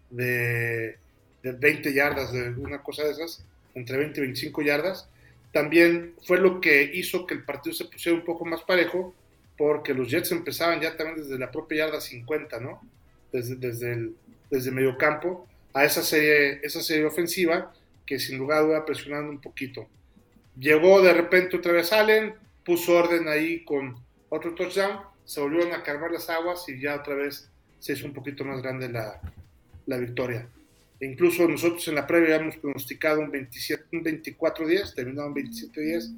de, de 20 yardas, de una cosa de esas, entre 20 y 25 yardas, también fue lo que hizo que el partido se pusiera un poco más parejo, porque los Jets empezaban ya también desde la propia yarda 50, ¿no? Desde, desde el desde medio campo a esa serie, esa serie ofensiva que sin lugar a duda presionando un poquito. Llegó de repente otra vez Allen, puso orden ahí con otro touchdown, se volvieron a calmar las aguas y ya otra vez se hizo un poquito más grande la, la victoria. E incluso nosotros en la previa habíamos pronosticado un, 27, un 24-10, terminaron 27-10.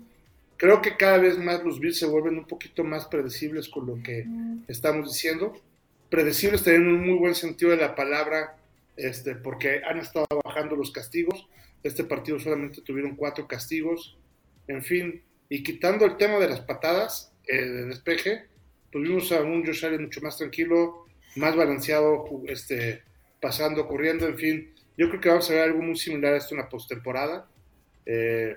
Creo que cada vez más los Bills se vuelven un poquito más predecibles con lo que estamos diciendo. Predecibles también en un muy buen sentido de la palabra, este, porque han estado bajando los castigos. Este partido solamente tuvieron cuatro castigos. En fin, y quitando el tema de las patadas eh, de despeje, pues vimos a un Josh Allen mucho más tranquilo, más balanceado, este, pasando, corriendo, en fin. Yo creo que vamos a ver algo muy similar a esto en la postemporada eh,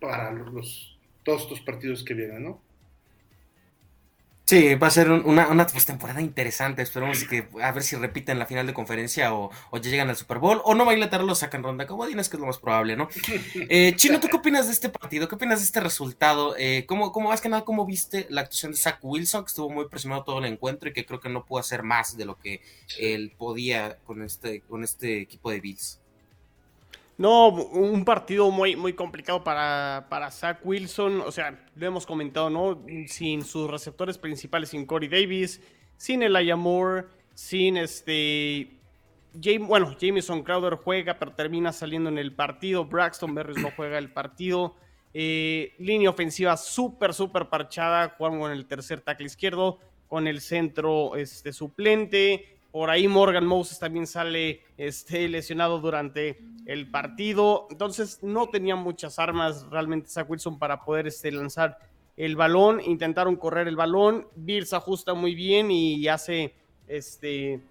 para los, todos estos partidos que vienen, ¿no? Sí, va a ser una, una temporada interesante. Esperemos a ver si repiten la final de conferencia o, ya llegan al Super Bowl. O no va a Inglaterra lo sacan ronda como dices que es lo más probable, ¿no? Eh, Chino, ¿tú qué opinas de este partido? ¿Qué opinas de este resultado? Eh, ¿cómo, cómo, más que nada, cómo viste la actuación de Zach Wilson, que estuvo muy presionado todo el encuentro y que creo que no pudo hacer más de lo que él podía con este, con este equipo de Bills? No, un partido muy, muy complicado para, para Zach Wilson. O sea, lo hemos comentado, ¿no? Sin sus receptores principales, sin Corey Davis, sin Elijah Moore, sin este. bueno, Jameson Crowder juega, pero termina saliendo en el partido. Braxton Berries no juega el partido. Eh, línea ofensiva súper, súper parchada. Juan con el tercer tackle izquierdo, con el centro este, suplente. Por ahí Morgan Moses también sale este, lesionado durante el partido. Entonces no tenía muchas armas realmente Zach Wilson para poder este, lanzar el balón. Intentaron correr el balón. Bills ajusta muy bien y hace este,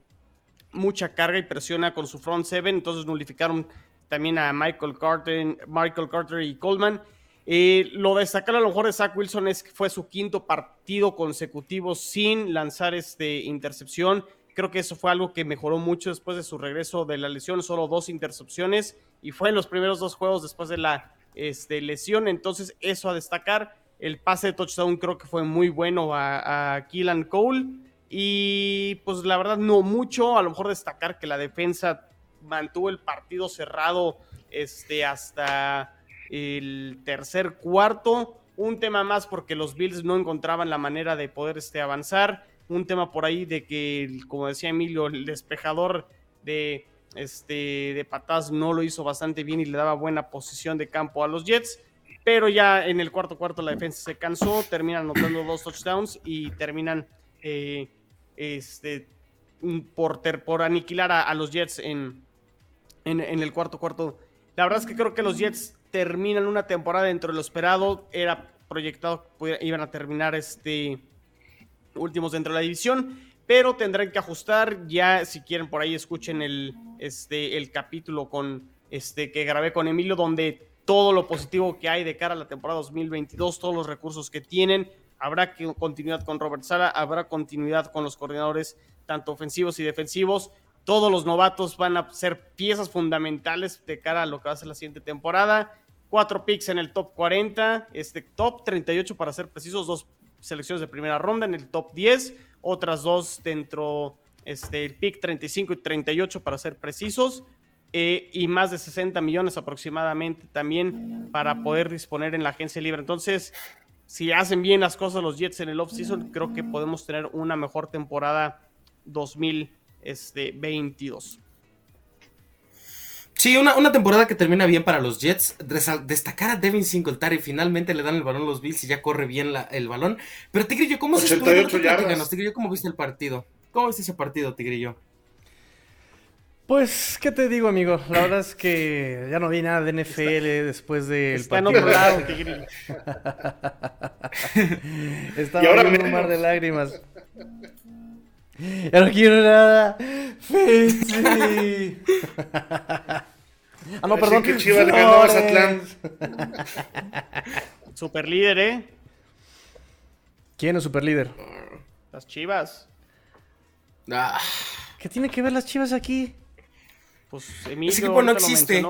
mucha carga y presiona con su front seven. Entonces nulificaron también a Michael Carter, Michael Carter y Coleman. Eh, lo destacar a lo mejor de Zach Wilson es que fue su quinto partido consecutivo sin lanzar este intercepción. Creo que eso fue algo que mejoró mucho después de su regreso de la lesión, solo dos intercepciones y fue en los primeros dos juegos después de la este, lesión, entonces eso a destacar. El pase de touchdown creo que fue muy bueno a, a Keelan Cole y pues la verdad no mucho, a lo mejor destacar que la defensa mantuvo el partido cerrado este, hasta el tercer cuarto. Un tema más porque los Bills no encontraban la manera de poder este, avanzar un tema por ahí de que, como decía Emilio, el despejador de, este, de patas no lo hizo bastante bien y le daba buena posición de campo a los Jets. Pero ya en el cuarto cuarto la defensa se cansó, terminan anotando dos touchdowns y terminan eh, este, por, por aniquilar a, los Jets en, en, en, el cuarto cuarto. La verdad es que creo que los Jets terminan una temporada dentro de lo esperado. Era proyectado que iban a terminar este, últimos dentro de la división, pero tendrán que ajustar. Ya, si quieren, por ahí escuchen el, este, el capítulo con, este, que grabé con Emilio, donde todo lo positivo que hay de cara a la temporada 2022, todos los recursos que tienen. Habrá continuidad con Robert Sala, habrá continuidad con los coordinadores, tanto ofensivos y defensivos. Todos los novatos van a ser piezas fundamentales de cara a lo que va a ser la siguiente temporada. Cuatro picks en el top 40, este top 38 para ser precisos, dos selecciones de primera ronda en el top 10, otras dos dentro este, pick 35 y 38 para ser precisos, eh, y más de 60 millones aproximadamente también para poder disponer en la agencia libre. Entonces, si hacen bien las cosas los Jets en el off-season, creo que podemos tener una mejor temporada 2022. Sí, una, una, temporada que termina bien para los Jets. Destacar a Devin Singletary. Finalmente le dan el balón a los Bills y ya corre bien el balón. Pero Tigrillo, ¿cómo se Tigrillo, ¿cómo viste el partido? ¿Cómo viste ese partido, Tigrillo? Pues, ¿qué te digo, amigo? La verdad es que ya no vi nada de NFL después del está partido. en otro lado, Tigrillo. Estaba en un mar de lágrimas. Ya no quiero nada. Sí. ah, no, perdón. que Chivas le ganó a Mazatlán. Super líder, ¿eh? ¿Quién es super líder? Las Chivas. Ah. ¿Qué tiene que ver las Chivas aquí? Pues Emilio Ese equipo no existe.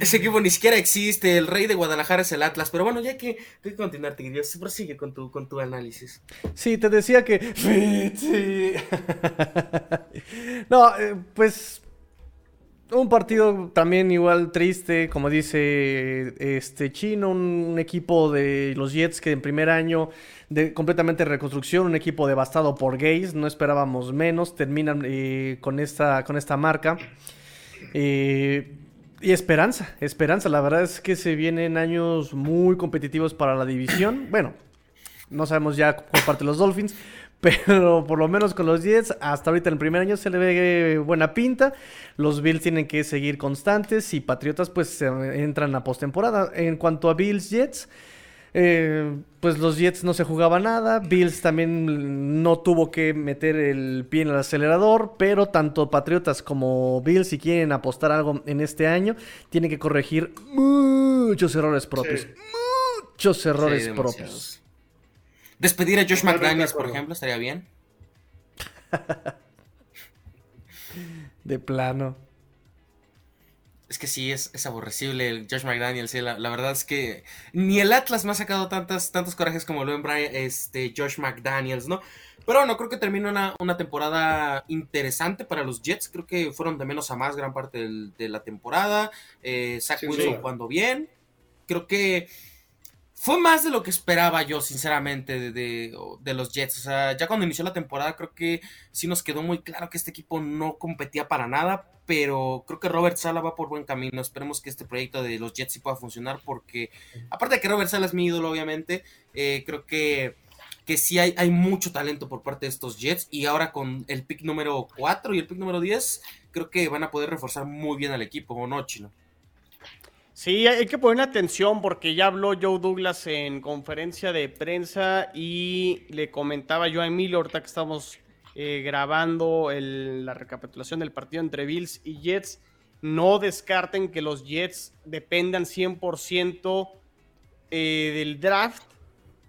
Ese equipo ni siquiera existe. El rey de Guadalajara es el Atlas. Pero bueno, ya que que continuar, Tigrillo. Prosigue con tu, con tu análisis. Sí, te decía que. Sí. no, eh, pues. Un partido también igual triste, como dice este Chino, un, equipo de los Jets que en primer año de completamente reconstrucción, un equipo devastado por gays, no esperábamos menos, terminan eh, con, esta, con esta marca. Eh, y esperanza, esperanza. La verdad es que se vienen años muy competitivos para la división. Bueno, no sabemos ya por parte de los Dolphins, pero por lo menos con los Jets, hasta ahorita en el primer año se le ve buena pinta. Los Bills tienen que seguir constantes y Patriotas pues entran a postemporada. En cuanto a Bills Jets, Eh, pues los Jets no se jugaba nada. Bills también no tuvo que meter el pie en el acelerador. Pero tanto Patriotas como Bills, si quieren apostar algo en este año, tienen que corregir muchos errores propios. Muchos errores propios. Despedir a Josh McDaniels, por ejemplo, estaría bien. de plano. Es que sí, es, es aborrecible el Josh McDaniels. la, verdad es que ni el Atlas me ha sacado tantas, tantos corajes como lo en Brian, este, Josh McDaniels, ¿no? Pero bueno, creo que termina una, temporada interesante para los Jets. Creo que fueron de menos a más gran parte de la temporada. Eh, Zach Wilson jugando bien. Creo que fue más de lo que esperaba yo, sinceramente, de, de, los Jets. O sea, ya cuando inició la temporada, creo que sí nos quedó muy claro que este equipo no competía para nada. Pero creo que Robert Sala va por buen camino. Esperemos que este proyecto de los Jets sí pueda funcionar. Porque, aparte de que Robert Sala es mi ídolo, obviamente, eh, creo que, que sí hay, hay mucho talento por parte de estos Jets. Y ahora con el pick número 4 y el pick número 10, creo que van a poder reforzar muy bien al equipo, ¿o no, Chino? Sí, hay que poner atención porque ya habló Joe Douglas en conferencia de prensa y le comentaba yo a Emilio, ahorita que estamos eh, grabando la recapitulación del partido entre Bills y Jets, no descarten que los Jets dependan 100% eh, del draft.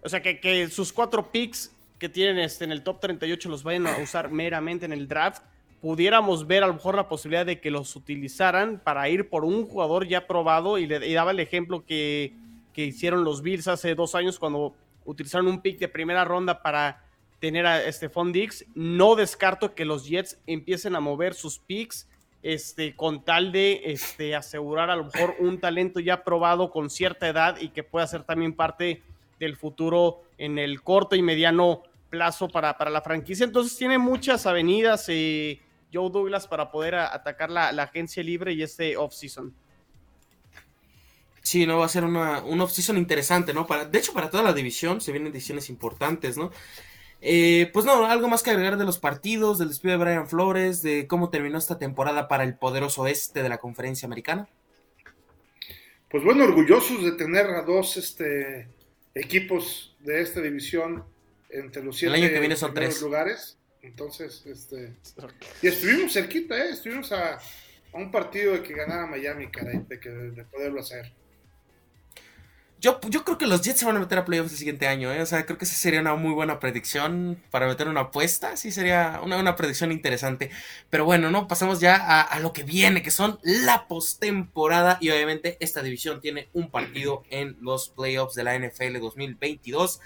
O sea, que, que, sus cuatro picks que tienen este, en el top 38 los vayan a usar meramente en el draft pudiéramos ver a lo mejor la posibilidad de que los utilizaran para ir por un jugador ya probado y, le, daba el ejemplo que, hicieron los Bills hace dos años cuando utilizaron un pick de primera ronda para tener a Stephon Dix. No descarto que los Jets empiecen a mover sus picks este, con tal de este, asegurar a lo mejor un talento ya probado con cierta edad y que pueda ser también parte del futuro en el corto y mediano plazo para, para la franquicia. Entonces tiene muchas avenidas. y Joe Douglas para poder atacar la, agencia libre y este off-season. Sí, no va a ser una, un off-season interesante, ¿no? Para, de hecho, para toda la división se vienen decisiones importantes, ¿no? Eh, pues no, algo más que agregar de los partidos, del despido de Brian Flores, de cómo terminó esta temporada para el poderoso este de la conferencia americana. Pues bueno, orgullosos de tener a dos este, equipos de esta división entre los siete el año que viene son tres. lugares. Entonces, este. Y estuvimos cerquita, ¿eh? Estuvimos a, un partido de que ganara Miami, caray, de, que, de poderlo hacer. Yo, yo creo que los Jets se van a meter a playoffs el siguiente año, ¿eh? O sea, creo que esa sería una muy buena predicción para meter una apuesta. Sí, sería una, una predicción interesante. Pero bueno, ¿no? Pasamos ya a, a, lo que viene, que son la postemporada. Y obviamente esta división tiene un partido en los playoffs de la NFL 2022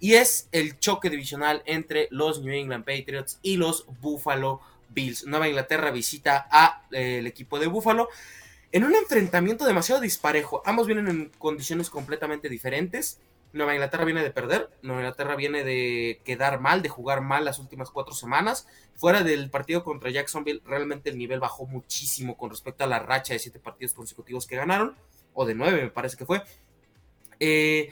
y es el choque divisional entre los New England Patriots y los Buffalo Bills. Nueva Inglaterra visita al eh, equipo de Buffalo en un enfrentamiento demasiado disparejo. Ambos vienen en condiciones completamente diferentes. Nueva Inglaterra viene de perder, Nueva Inglaterra viene de quedar mal, de jugar mal las últimas cuatro semanas. Fuera del partido contra Jacksonville, realmente el nivel bajó muchísimo con respecto a la racha de siete partidos consecutivos que ganaron, o de nueve me parece que fue. Eh,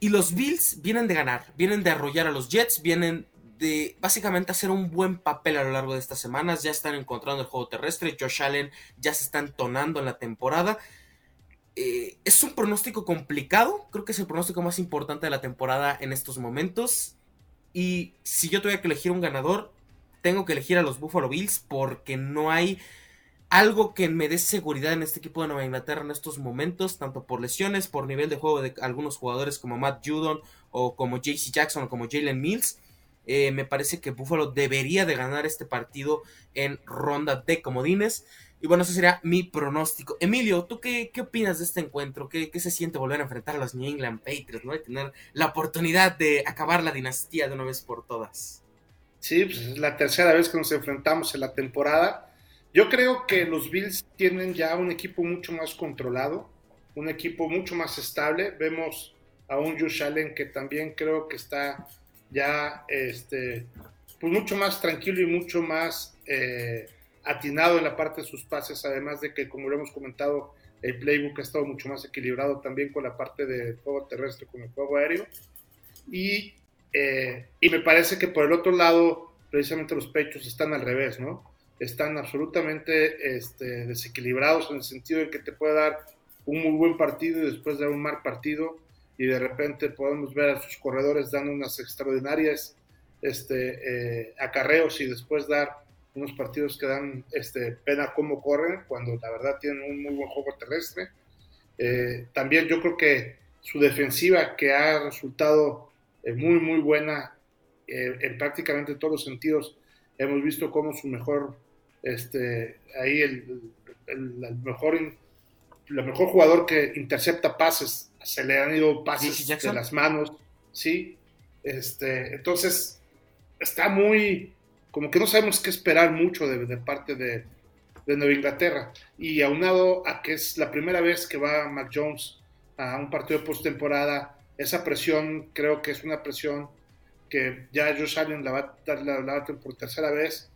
y los Bills vienen de ganar, vienen de arrollar a los Jets, vienen de básicamente hacer un buen papel a lo largo de estas semanas. Ya están encontrando el juego terrestre. Josh Allen ya se está entonando en la temporada. Eh, es un pronóstico complicado. Creo que es el pronóstico más importante de la temporada en estos momentos. Y si yo tuviera que elegir un ganador, tengo que elegir a los Buffalo Bills porque no hay algo que me dé seguridad en este equipo de Nueva Inglaterra en estos momentos, tanto por lesiones, por nivel de juego de algunos jugadores como Matt Judon o como JC Jackson o como Jalen Mills. Eh, me parece que Buffalo debería de ganar este partido en ronda de comodines. Y bueno, ese sería mi pronóstico. Emilio, ¿tú qué, qué opinas de este encuentro? ¿Qué, ¿Qué, se siente volver a enfrentar a los New England Patriots? ¿no? Y tener la oportunidad de acabar la dinastía de una vez por todas. Sí, pues es la tercera vez que nos enfrentamos en la temporada yo creo que los Bills tienen ya un equipo mucho más controlado, un equipo mucho más estable. Vemos a un Josh Allen que también creo que está ya este, pues mucho más tranquilo y mucho más eh, atinado en la parte de sus pases, además de que, como lo hemos comentado, el playbook ha estado mucho más equilibrado también con la parte de juego terrestre, con el juego aéreo. Y, eh, y me parece que por el otro lado, precisamente los pechos están al revés, ¿no? Están absolutamente este, desequilibrados en el sentido de que te puede dar un muy buen partido y después dar un mal partido. y de repente podemos ver a sus corredores dando unas extraordinarias este, eh, acarreos y después dar unos partidos que dan este, pena cómo corren, cuando la verdad tienen un muy buen juego terrestre. Eh, también yo creo que su defensiva, que ha resultado eh, muy, muy buena en prácticamente todos los sentidos, hemos visto como su mejor, este, ahí el, el, mejor, el mejor jugador que intercepta pases, se le han ido pases de las manos, ¿sí? Este, entonces, está muy, como que no sabemos qué esperar mucho de, parte de, Nueva Inglaterra. Y aunado a que es la primera vez que va Mac Jones a un partido de postemporada, esa presión creo que es una presión que ya Josh Allen la va a dar la, por tercera vez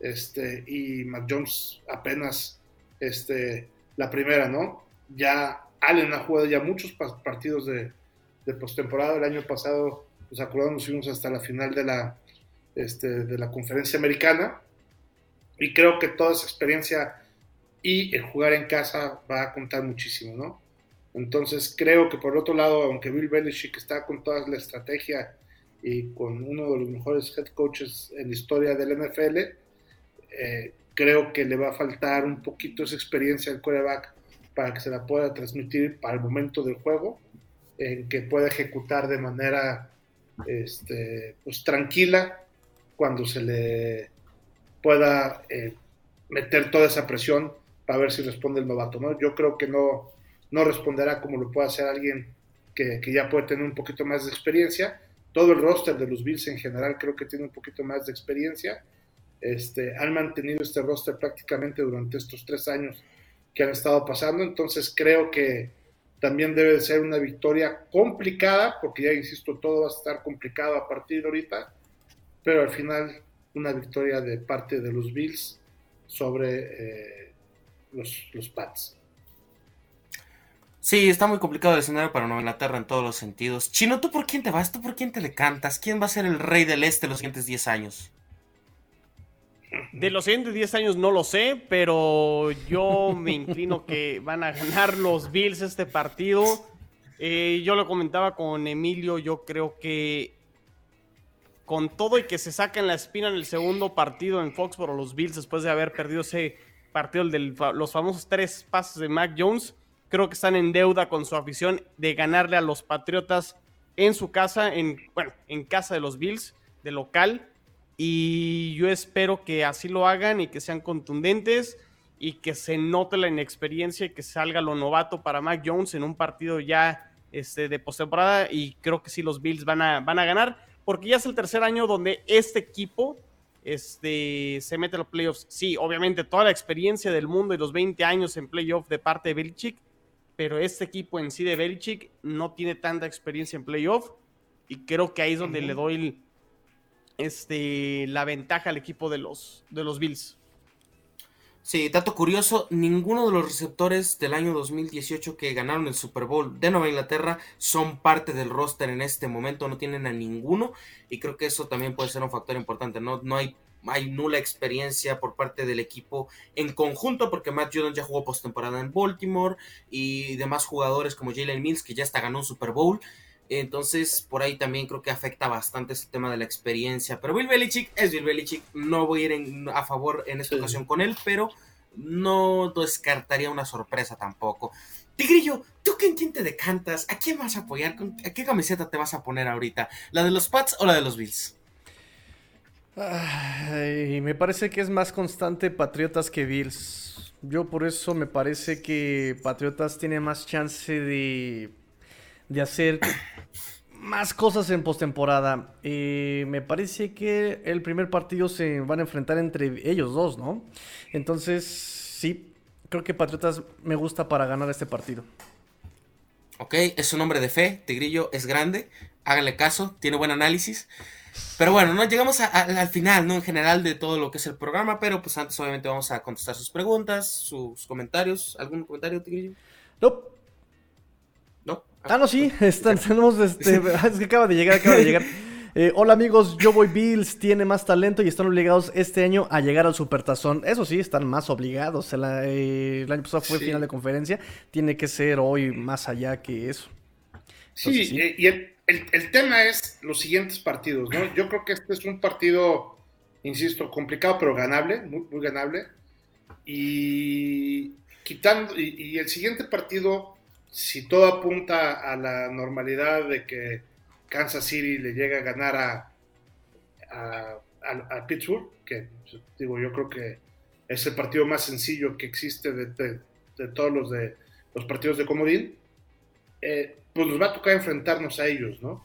este, y Mac Jones apenas este, la primera, ¿no? Ya Allen ha jugado ya muchos partidos de, de postemporada. El año pasado, nos acordamos, nos fuimos hasta la final de la, este, de la conferencia americana. Y creo que toda esa experiencia y el jugar en casa va a contar muchísimo, ¿no? Entonces creo que por otro lado, aunque Bill Belichick está con toda la estrategia y con uno de los mejores head coaches en la historia del NFL, eh, creo que le va a faltar un poquito esa experiencia al quarterback para que se la pueda transmitir para el momento del juego, en que pueda ejecutar de manera este, pues, tranquila cuando se le pueda eh, meter toda esa presión para ver si responde el novato. ¿no? Yo creo que no, no responderá como lo puede hacer alguien que, que, ya puede tener un poquito más de experiencia. Todo el roster de los Bills en general creo que tiene un poquito más de experiencia. Este, han mantenido este roster prácticamente durante estos tres años que han estado pasando, entonces creo que también debe de ser una victoria complicada, porque ya insisto, todo va a estar complicado a partir de ahorita, pero al final una victoria de parte de los Bills sobre eh, los, los Pats. Sí, está muy complicado el escenario para Nueva Inglaterra en todos los sentidos. Chino, ¿tú por quién te vas? ¿Tú por quién te decantas? ¿Quién va a ser el rey del este los siguientes 10 años? De los siguientes 10 años no lo sé, pero yo me inclino que van a ganar los Bills este partido. Eh, yo lo comentaba con Emilio, yo creo que con todo y que se saquen la espina en el segundo partido en Foxborough los Bills después de haber perdido ese partido de los famosos tres pases de Mac Jones, creo que están en deuda con su afición de ganarle a los Patriotas en su casa, en, bueno, en casa de los Bills, de local. Y yo espero que así lo hagan y que sean contundentes y que se note la inexperiencia y que salga lo novato para Mac Jones en un partido ya este, de postemporada. Y creo que sí, los Bills van a, van a ganar porque ya es el tercer año donde este equipo este, se mete a los playoffs. Sí, obviamente toda la experiencia del mundo y los 20 años en playoff de parte de Belichick, pero este equipo en sí de Belichick no tiene tanta experiencia en playoff y creo que ahí es donde le doy este, la ventaja al equipo de los, de los Bills. Sí, dato curioso, ninguno de los receptores del año 2018 que ganaron el Super Bowl de Nueva Inglaterra son parte del roster en este momento, no tienen a ninguno y creo que eso también puede ser un factor importante, no, no hay, hay nula experiencia por parte del equipo en conjunto porque Matt Judon ya jugó postemporada en Baltimore y demás jugadores como Jalen Mills que ya hasta ganó un Super Bowl. Entonces, por ahí también creo que afecta bastante ese tema de la experiencia. Pero Bill Belichick es Bill Belichick. No voy a ir a favor en esta ocasión con él, pero no descartaría una sorpresa tampoco. Tigrillo, ¿tú quién, quién te decantas? ¿A quién vas a apoyar? ¿A qué camiseta te vas a poner ahorita? ¿La de los Pats o la de los Bills? me parece que es más constante Patriotas que Bills. Yo por eso me parece que Patriotas tiene más chance de de hacer más cosas en postemporada. Eh, me parece que el primer partido se van a enfrentar entre ellos dos, ¿no? Entonces, sí, creo que Patriotas me gusta para ganar este partido. Ok, es un hombre de fe, Tigrillo es grande, háganle caso, tiene buen análisis. Pero bueno, no llegamos al final, ¿no? En general de todo lo que es el programa, pero pues antes obviamente vamos a contestar sus preguntas, sus comentarios. ¿Algún comentario, Tigrillo? No, Ah, no, sí, están, tenemos este. es que acaba de llegar, acaba de llegar. Eh, hola amigos, yo voy Bills, tiene más talento y están obligados este año a llegar al Supertazón. Eso sí, están más obligados. El, eh, el año pasado fue final de conferencia, tiene que ser hoy más allá que eso. Sí, eh, y el, el, tema es los siguientes partidos, ¿no? Yo creo que este es un partido, insisto, complicado, pero ganable, muy, muy ganable. Y quitando, y, el siguiente partido, si todo apunta a la normalidad de que Kansas City le llega a ganar a, a, Pittsburgh, que digo, yo creo que es el partido más sencillo que existe de, de, todos los de los partidos de comodín, eh, pues nos va a tocar enfrentarnos a ellos, ¿no?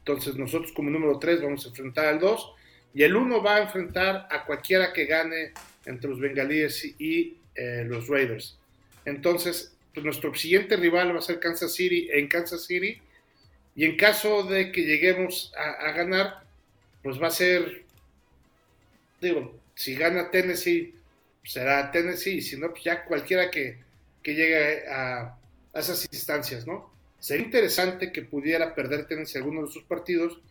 Entonces nosotros como número 3 vamos a enfrentar al 2 y el 1 va a enfrentar a cualquiera que gane entre los bengalíes y eh, los Raiders. Entonces, pues nuestro siguiente rival va a ser Kansas City en Kansas City y en caso de que lleguemos a, ganar, pues va a ser, digo, si gana Tennessee, será Tennessee y si no, pues ya cualquiera que, llegue a, a esas instancias, ¿no? Sería interesante que pudiera perder Tennessee alguno de sus partidos,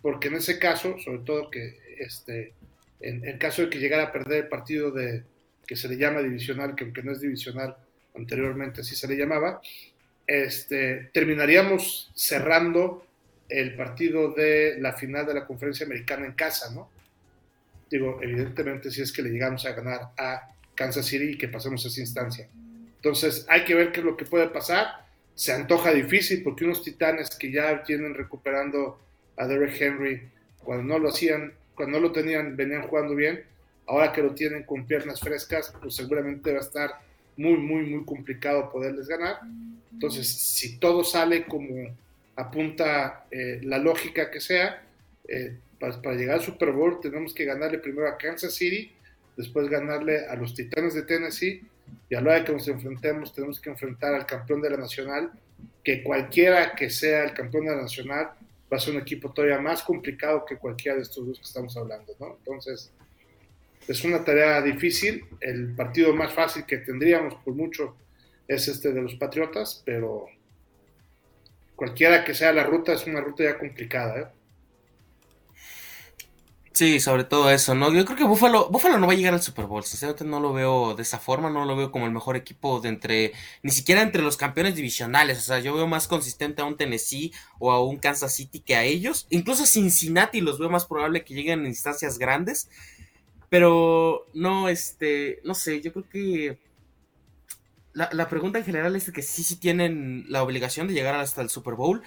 porque en ese caso, sobre todo que este, en, caso de que llegara a perder el partido de que se le llama divisional, que aunque no es divisional, anteriormente así se le llamaba, este, terminaríamos cerrando el partido de la final de la conferencia americana en casa, ¿no? Digo, evidentemente si es que le llegamos a ganar a Kansas City y que pasemos esa instancia. Entonces hay que ver qué es lo que puede pasar se antoja difícil porque unos titanes que ya tienen recuperando a Derek Henry, cuando no lo hacían, cuando no lo tenían, venían jugando bien, ahora que lo tienen con piernas frescas, pues seguramente va a estar muy, muy, muy complicado poderles ganar. Entonces, si todo sale como apunta eh, la lógica que sea, eh, para, llegar al Super Bowl tenemos que ganarle primero a Kansas City, después ganarle a los Titanes de Tennessee y a la hora que nos enfrentemos tenemos que enfrentar al campeón de la nacional, que cualquiera que sea el campeón de la nacional va a ser un equipo todavía más complicado que cualquiera de estos dos que estamos hablando, ¿no? Entonces, es una tarea difícil, el partido más fácil que tendríamos por mucho es este de los Patriotas, pero cualquiera que sea la ruta es una ruta ya complicada, ¿eh? Sí, sobre todo eso, ¿no? Yo creo que Buffalo, Buffalo no va a llegar al Super Bowl, sinceramente no lo veo de esa forma, no lo veo como el mejor equipo de entre, ni siquiera entre los campeones divisionales, o sea, yo veo más consistente a un Tennessee o a un Kansas City que a ellos, incluso Cincinnati los veo más probable que lleguen en instancias grandes, pero no, este, no sé, yo creo que la, la pregunta en general es que sí, sí tienen la obligación de llegar hasta el Super Bowl,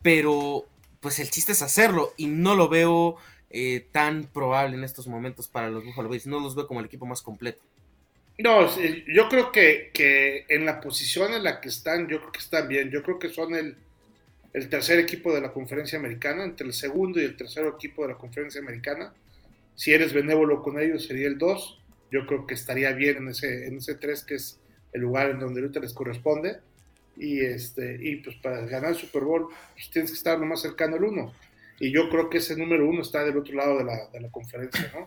pero pues el chiste es hacerlo y no lo veo eh, tan probable en estos momentos para los Buffalo Bills. No los veo como el equipo más completo. No, yo creo que, que, en la posición en la que están, yo creo que están bien. Yo creo que son el, el tercer equipo de la conferencia americana, entre el segundo y el tercer equipo de la conferencia americana. Si eres benévolo con ellos, sería el 2. Yo creo que estaría bien en ese, en ese 3, que es el lugar en donde ahorita les corresponde. Y, este, y pues para ganar el Super Bowl, pues tienes que estar lo más cercano al 1 y yo creo que ese número uno está del otro lado de la, de la conferencia, ¿no?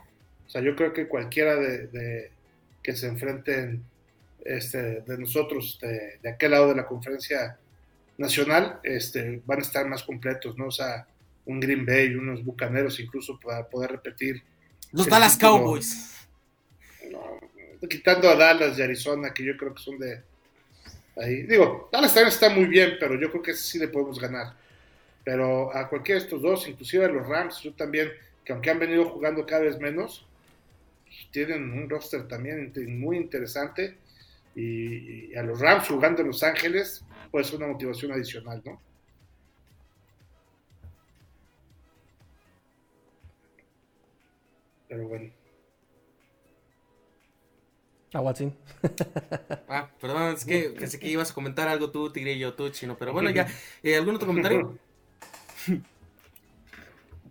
O sea, yo creo que cualquiera de, que se enfrenten este, de nosotros, de, de, aquel lado de la conferencia nacional, este, van a estar más completos, ¿no? O sea, un Green Bay, unos Bucaneros incluso para poder repetir. Los Dallas Cowboys. No, quitando a Dallas y Arizona, que yo creo que son de ahí. Digo, Dallas también está muy bien, pero yo creo que sí le podemos ganar pero a cualquiera de estos dos, inclusive a los Rams, yo también, que aunque han venido jugando cada vez menos, pues, tienen un roster también muy interesante y, a los Rams jugando en Los Ángeles puede ser una motivación adicional, ¿no? Pero bueno. A Watson. ah, perdón, es que pensé que ibas a comentar algo tú, Tigre y yo, tú, Chino, pero bueno, ya. Eh, ¿Algún otro comentario?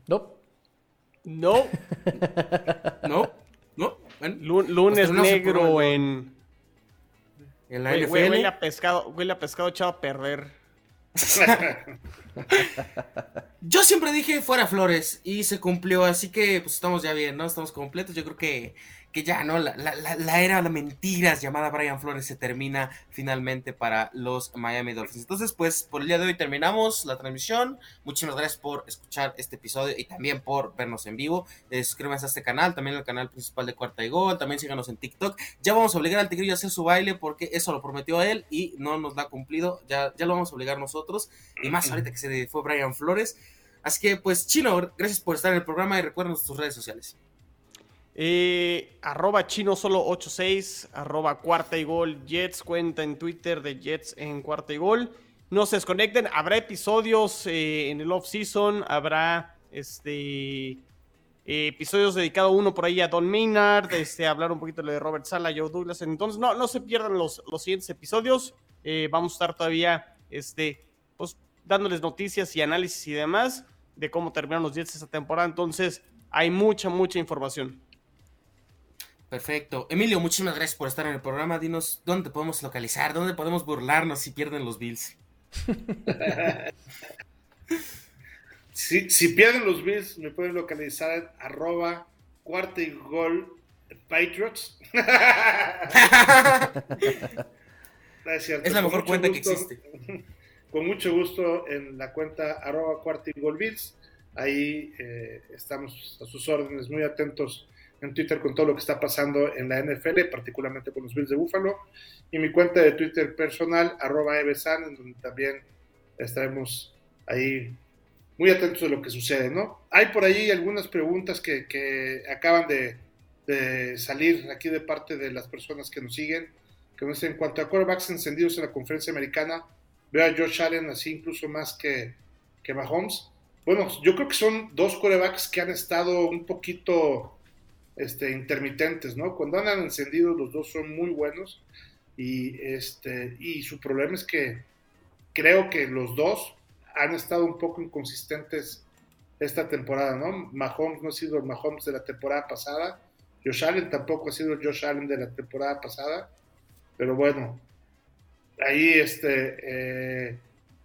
No. No. No. No. lunes negro en. En la NFL. Huele a pescado, huele a pescado echado a perder. Yo siempre dije fuera Flores y se cumplió, así que pues estamos ya bien, ¿no? Estamos completos. Yo creo que que ya, ¿no? La, la, la, era de mentiras llamada Brian Flores se termina finalmente para los Miami Dolphins. Entonces, pues por el día de hoy terminamos la transmisión. Muchísimas gracias por escuchar este episodio y también por vernos en vivo. Eh, suscríbanse a este canal, también al canal principal de Cuarta y Gol. También síganos en TikTok. Ya vamos a obligar al Tigrillo a hacer su baile porque eso lo prometió él y no nos lo ha cumplido. Ya, ya lo vamos a obligar nosotros. Y más ahorita que se fue Brian Flores. Así que, pues, Chino, gracias por estar en el programa y recuerden tus redes sociales. Eh, arroba chino solo 86, arroba cuarta y gol Jets, cuenta en Twitter de Jets en cuarta y gol. No se desconecten, habrá episodios eh, en el off-season, habrá este eh, episodios dedicados uno por ahí a Don Maynard, este, hablar un poquito de Robert Sala, Joe Douglas. Entonces, no, no se pierdan los, los siguientes episodios. Eh, vamos a estar todavía este, pues, dándoles noticias y análisis y demás de cómo terminaron los Jets esta temporada. Entonces, hay mucha, mucha información. Perfecto. Emilio, muchísimas gracias por estar en el programa. Dinos dónde podemos localizar, dónde podemos burlarnos si pierden los Bills. si, si, pierden los Bills, me pueden localizar en arroba cuarta y gol Patriots. es, es la mejor cuenta que existe. Con mucho gusto en la cuenta arroba cuarta y gol Bills. Ahí eh, estamos a sus órdenes, muy atentos en Twitter con todo lo que está pasando en la NFL, particularmente con los Bills de Búfalo, y mi cuenta de Twitter personal, arroba evesan, en donde también estaremos ahí muy atentos de lo que sucede, ¿no? Hay por ahí algunas preguntas que, que acaban de, salir aquí de parte de las personas que nos siguen, que nos dicen, en cuanto a quarterbacks encendidos en la conferencia americana, veo a Josh Allen así incluso más que, que Mahomes. Bueno, yo creo que son dos quarterbacks que han estado un poquito este, intermitentes, ¿no? Cuando andan encendidos los dos son muy buenos y, este, y su problema es que creo que los dos han estado un poco inconsistentes esta temporada, ¿no? Mahomes no ha sido el Mahomes de la temporada pasada, Josh Allen tampoco ha sido el Josh Allen de la temporada pasada, pero bueno, ahí este, eh,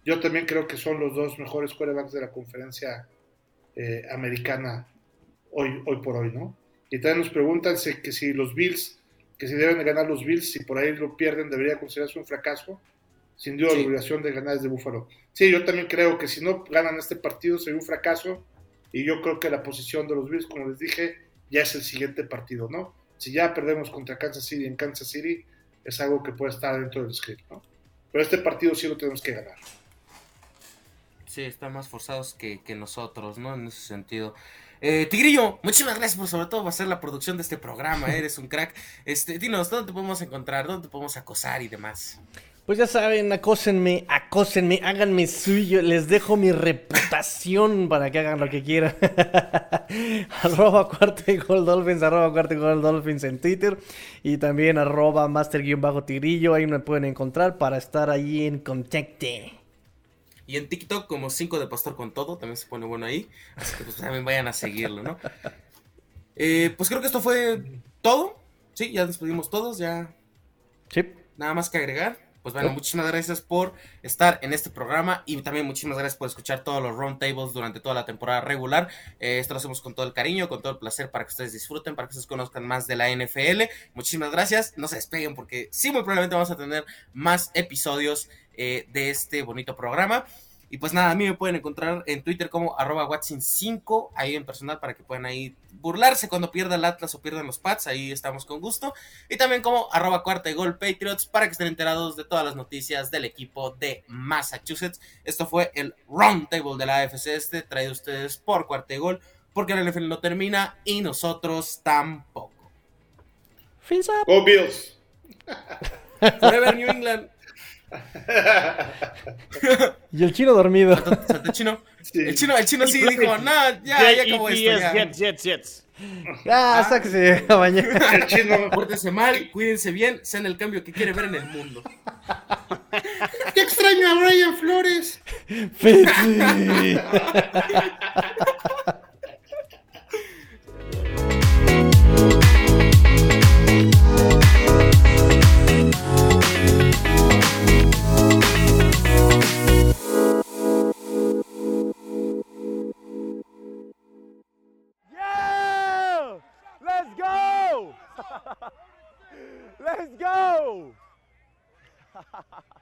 yo también creo que son los dos mejores quarterbacks de la conferencia eh, americana hoy, hoy por hoy, ¿no? Y también nos preguntan si, que si los Bills, que si deben de ganar los Bills, si por ahí lo pierden, debería considerarse un fracaso. Sin duda, sí. la obligación de ganar es de Búfalo. Sí, yo también creo que si no ganan este partido sería un fracaso. Y yo creo que la posición de los Bills, como les dije, ya es el siguiente partido, ¿no? Si ya perdemos contra Kansas City en Kansas City, es algo que puede estar dentro del script, ¿no? Pero este partido sí lo tenemos que ganar. Sí, están más forzados que, que nosotros, ¿no? En ese sentido. Eh, Tigrillo, muchísimas gracias por sobre todo hacer la producción de este programa, eres un crack. Este, dinos, ¿dónde te podemos encontrar? ¿Dónde te podemos acosar y demás? Pues ya saben, acósenme, acósenme, háganme suyo, les dejo mi reputación para que hagan lo que quieran. arroba cuarto y dolphins, arroba cuarto y dolphins en Twitter y también arroba master-tigrillo, ahí me pueden encontrar para estar ahí en contacto. Y en TikTok como 5 de Pastor con todo, también se pone bueno ahí. Así que pues también vayan a seguirlo, ¿no? Eh, pues creo que esto fue todo. Sí, ya despedimos todos, ya. Sí. Nada más que agregar. Pues bueno, muchísimas gracias por estar en este programa y también muchísimas gracias por escuchar todos los roundtables durante toda la temporada regular. Eh, esto lo hacemos con todo el cariño, con todo el placer para que ustedes disfruten, para que ustedes conozcan más de la NFL. Muchísimas gracias. No se despeguen porque sí, muy probablemente vamos a tener más episodios eh, de este bonito programa. Y pues nada, a mí me pueden encontrar en Twitter como arroba Watson5, ahí en personal para que puedan ahí burlarse cuando pierda el Atlas o pierdan los Pats, ahí estamos con gusto. Y también como arroba cuarta y gol Patriots para que estén enterados de todas las noticias del equipo de Massachusetts. Esto fue el Roundtable de la AFC Este, traído a ustedes por cuarta y gol, porque el NFL no termina y nosotros tampoco. Go Bills. Forever New England. y el chino dormido. El chino, sí. el chino, el chino sí dijo, no, ya, ya acabó esto. Ya. Jets, Jets, Jets. Ah, sáquese a mañana. El chino. Pórtense mal, cuídense bien, sean el cambio que quiere ver en el mundo. Qué extraño a Brian Flores. Fitzy. Let's go!